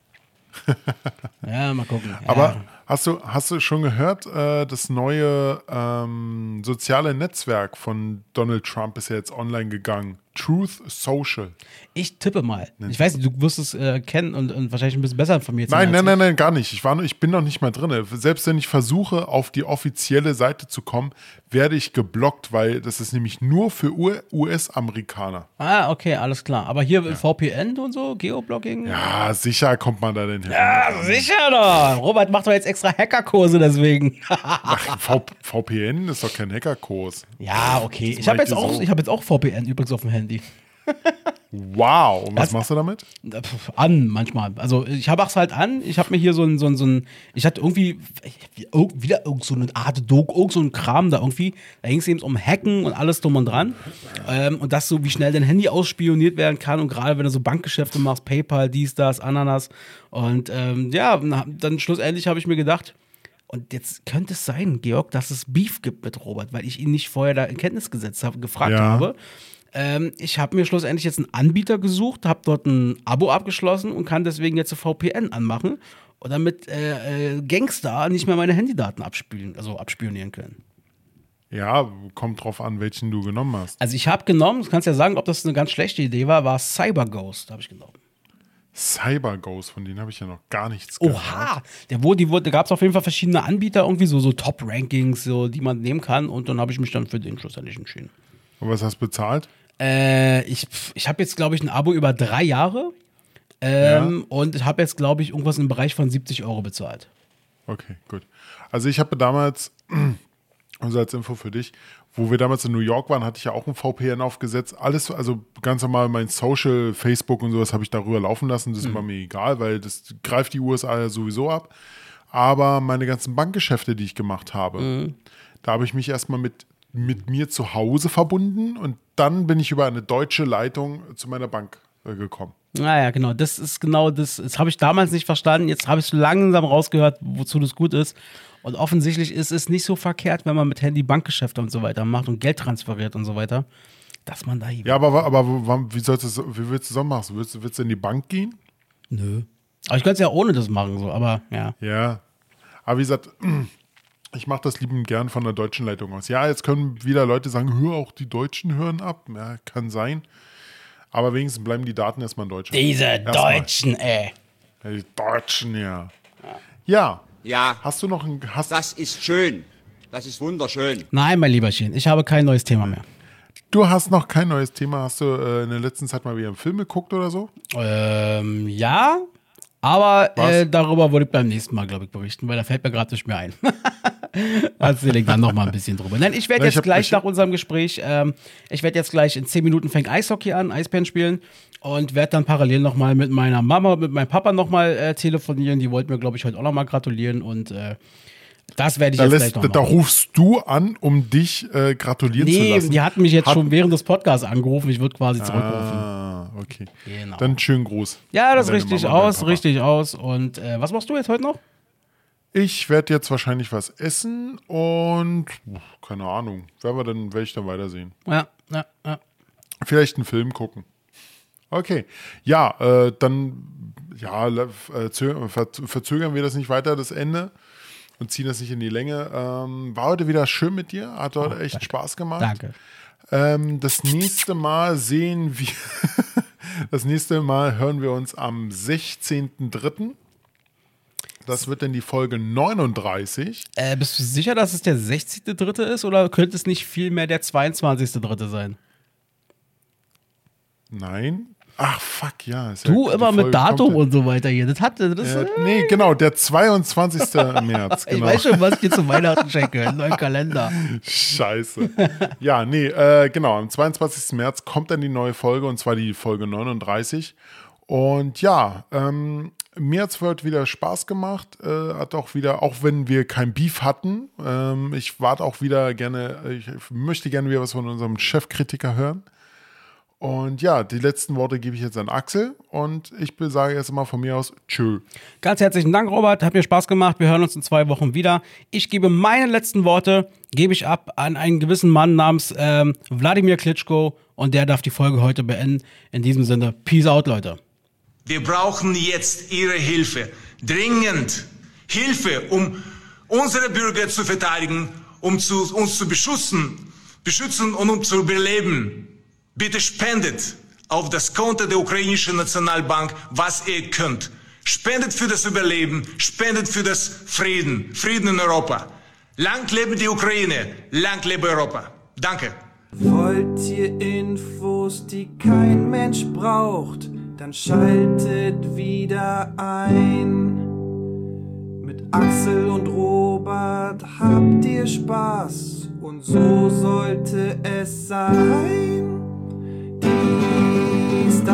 ja, mal gucken. Ja. Aber hast du, hast du schon gehört, äh, das neue ähm, soziale Netzwerk von Donald Trump ist ja jetzt online gegangen. Truth Social. ich tippe mal. Ich weiß nicht, du wirst es äh, kennen und, und wahrscheinlich ein bisschen besser informiert Nein, sein. nein, als nein, nein, gar nicht. Ich, war, nur- ich bin noch nicht mal drin. Selbst wenn ich versuche, auf die offizielle Seite zu kommen, werde ich geblockt, weil das ist nämlich nur für US-Amerikaner. ich. Ah, okay, alles klar. Aber hier VPN und so, Geoblocking? Ja, sicher kommt man da denn hin. Ja, sicher doch. Robert macht doch jetzt extra Hackerkurse deswegen. Ach, v VPN ist doch kein Hackerkurs. ja, okay. Ich mach habe ich jetzt, auch- ich hab jetzt auch VPN übrigens auf dem Handy. Wow. Und was Das- machst du damit? An manchmal. Also ich habe es halt an. Ich habe mir hier so ein, so ein, so ein, ich hatte irgendwie irg- wieder irgend so eine Art Doku, irgend so ein Kram da irgendwie. Da ging es eben um Hacken und alles drum und dran. Ähm, und das so, wie schnell dein Handy ausspioniert werden kann. Und gerade wenn du so Bankgeschäfte machst, PayPal, dies, das, Ananas. Und ähm, ja, dann schlussendlich habe ich mir gedacht, und jetzt könnte es sein, Georg, dass es Beef gibt mit Robert, weil ich ihn nicht vorher da in Kenntnis gesetzt habe, gefragt Ja. habe. Ähm, ich habe mir schlussendlich jetzt einen Anbieter gesucht, habe dort ein Abo abgeschlossen und kann deswegen jetzt eine VPN anmachen. Und damit äh, äh, Gangster nicht mehr meine Handydaten abspielen, also abspionieren können. Ja, kommt drauf an, welchen du genommen hast. Also ich habe genommen, du kannst ja sagen, ob das eine ganz schlechte Idee war, war CyberGhost, habe ich genommen. CyberGhost, von denen habe ich ja noch gar nichts gehört. Oha! Der wurde, die wurde, da gab es auf jeden Fall verschiedene Anbieter, irgendwie so, so Top-Rankings, so, die man nehmen kann. Und dann habe ich mich dann für den schlussendlich entschieden. Und was hast du bezahlt? Äh, ich ich habe jetzt, glaube ich, ein Abo über drei Jahre. Ähm, Und habe jetzt, glaube ich, irgendwas im Bereich von 70 Euro bezahlt. Okay, gut. Also ich habe damals, also als Info für dich, wo wir damals in New York waren, hatte ich ja auch ein VPN aufgesetzt. Alles, also ganz normal mein Social, Facebook und sowas habe ich darüber laufen lassen. Das ist war mir egal, weil das greift die USA ja sowieso ab. Aber meine ganzen Bankgeschäfte, die ich gemacht habe, da habe ich mich erstmal mit, mit mir zu Hause verbunden und dann bin ich über eine deutsche Leitung zu meiner Bank äh, gekommen. Naja, genau, das ist genau das. Das habe ich damals nicht verstanden. Jetzt habe ich langsam rausgehört, wozu das gut ist. Und offensichtlich ist es nicht so verkehrt, wenn man mit Handy Bankgeschäfte und so weiter macht und Geld transferiert und so weiter, dass man da. Ja, aber, aber wie, sollst du, wie willst du das machen? Willst, du- willst du in die Bank gehen? Nö. Aber ich könnte es ja ohne das machen, so, aber ja. Ja. Aber wie gesagt, ich mache das liebend gern von der deutschen Leitung aus. Ja, jetzt können wieder Leute sagen, hör, auch die Deutschen hören ab. Ja, kann sein. Aber wenigstens bleiben die Daten erstmal in Deutschland. Diese Erstmal. Deutschen, ey. Ja, die Deutschen, ja. Ja. Ja, Hast du noch ein. Hast, das ist schön. Das ist wunderschön. Nein, mein Lieberchen, ich habe kein neues Thema mehr. du hast noch kein neues Thema. Hast du äh, in der letzten Zeit mal wieder einen Film geguckt oder so? Ähm, ja, aber äh, darüber würde ich beim nächsten Mal, glaube ich, berichten, weil da fällt mir gerade nicht mehr ein. Erzähle ich dann noch mal ein bisschen drüber. Nein, ich werde jetzt gleich ich- nach unserem Gespräch, ähm, ich werde jetzt gleich in 10 Minuten fängt Eishockey an, Eisbären spielen und werde dann parallel noch mal mit meiner Mama, mit meinem Papa noch mal äh, telefonieren. Die wollten mir, glaube ich, heute auch noch mal gratulieren und äh, das werde ich Da, jetzt lässt, gleich noch da machen. rufst du an, um dich äh, gratulieren zu Nee, lassen. die hatten mich jetzt Hat- schon während des Podcasts angerufen. Ich würde quasi zurückrufen. Ah, okay. Genau. Dann schönen Gruß. ja, das richtig Mama aus, richtig aus. Und äh, was machst du jetzt heute noch? Ich werde jetzt wahrscheinlich was essen und keine Ahnung. Werden wir dann, werde ich dann weitersehen. Ja, ja, ja. Vielleicht einen Film gucken. Okay. Ja, äh, dann ja, äh, zö- ver verzögern wir das nicht weiter, das Ende. Und ziehen das nicht in die Länge. Ähm, war heute wieder schön mit dir. Hat heute echt Spaß gemacht. Danke. Ähm, das nächste Mal sehen wir, das nächste Mal hören wir uns am 16.03. Das wird dann die Folge 39. Äh, bist du sicher, dass es der 60.3. ist oder könnte es nicht vielmehr der 22.3. sein? Nein. Ach, fuck, ja. ja- Du die immer mit Datum ja- und so weiter hier. Das hatte das. Äh, nee, genau, der 22. März. Ich Genau. weiß schon, was ich dir zu Weihnachten schenke. Einen neuen Kalender. Scheiße. Ja, nee, äh, genau, am 22. März kommt dann die neue Folge und zwar die Folge 39. Und ja, ähm, mir hat es wieder Spaß gemacht. Äh, hat auch wieder, auch wenn wir kein Beef hatten, ähm, ich warte auch wieder gerne, ich möchte gerne wieder was von unserem Chefkritiker hören. Und ja, die letzten Worte gebe ich jetzt an Axel und ich sage erst mal von mir aus Tschö. Ganz herzlichen Dank, Robert. Hat mir Spaß gemacht. Wir hören uns in zwei Wochen wieder. Ich gebe meine letzten Worte, gebe ich ab an einen gewissen Mann namens ähm, Wladimir Klitschko und der darf die Folge heute beenden. In diesem Sinne, Peace out, Leute. Wir brauchen jetzt Ihre Hilfe. Dringend. Hilfe, um unsere Bürger zu verteidigen, um zu, uns zu beschützen, beschützen und um zu überleben. Bitte spendet auf das Konto der ukrainischen Nationalbank, was ihr könnt. Spendet für das Überleben, spendet für das Frieden, Frieden in Europa. Lang lebe die Ukraine, lang lebe Europa. Danke. Wollt ihr Infos, die kein Mensch braucht, dann schaltet wieder ein. Mit Axel und Robert habt ihr Spaß und so sollte es sein. Dies,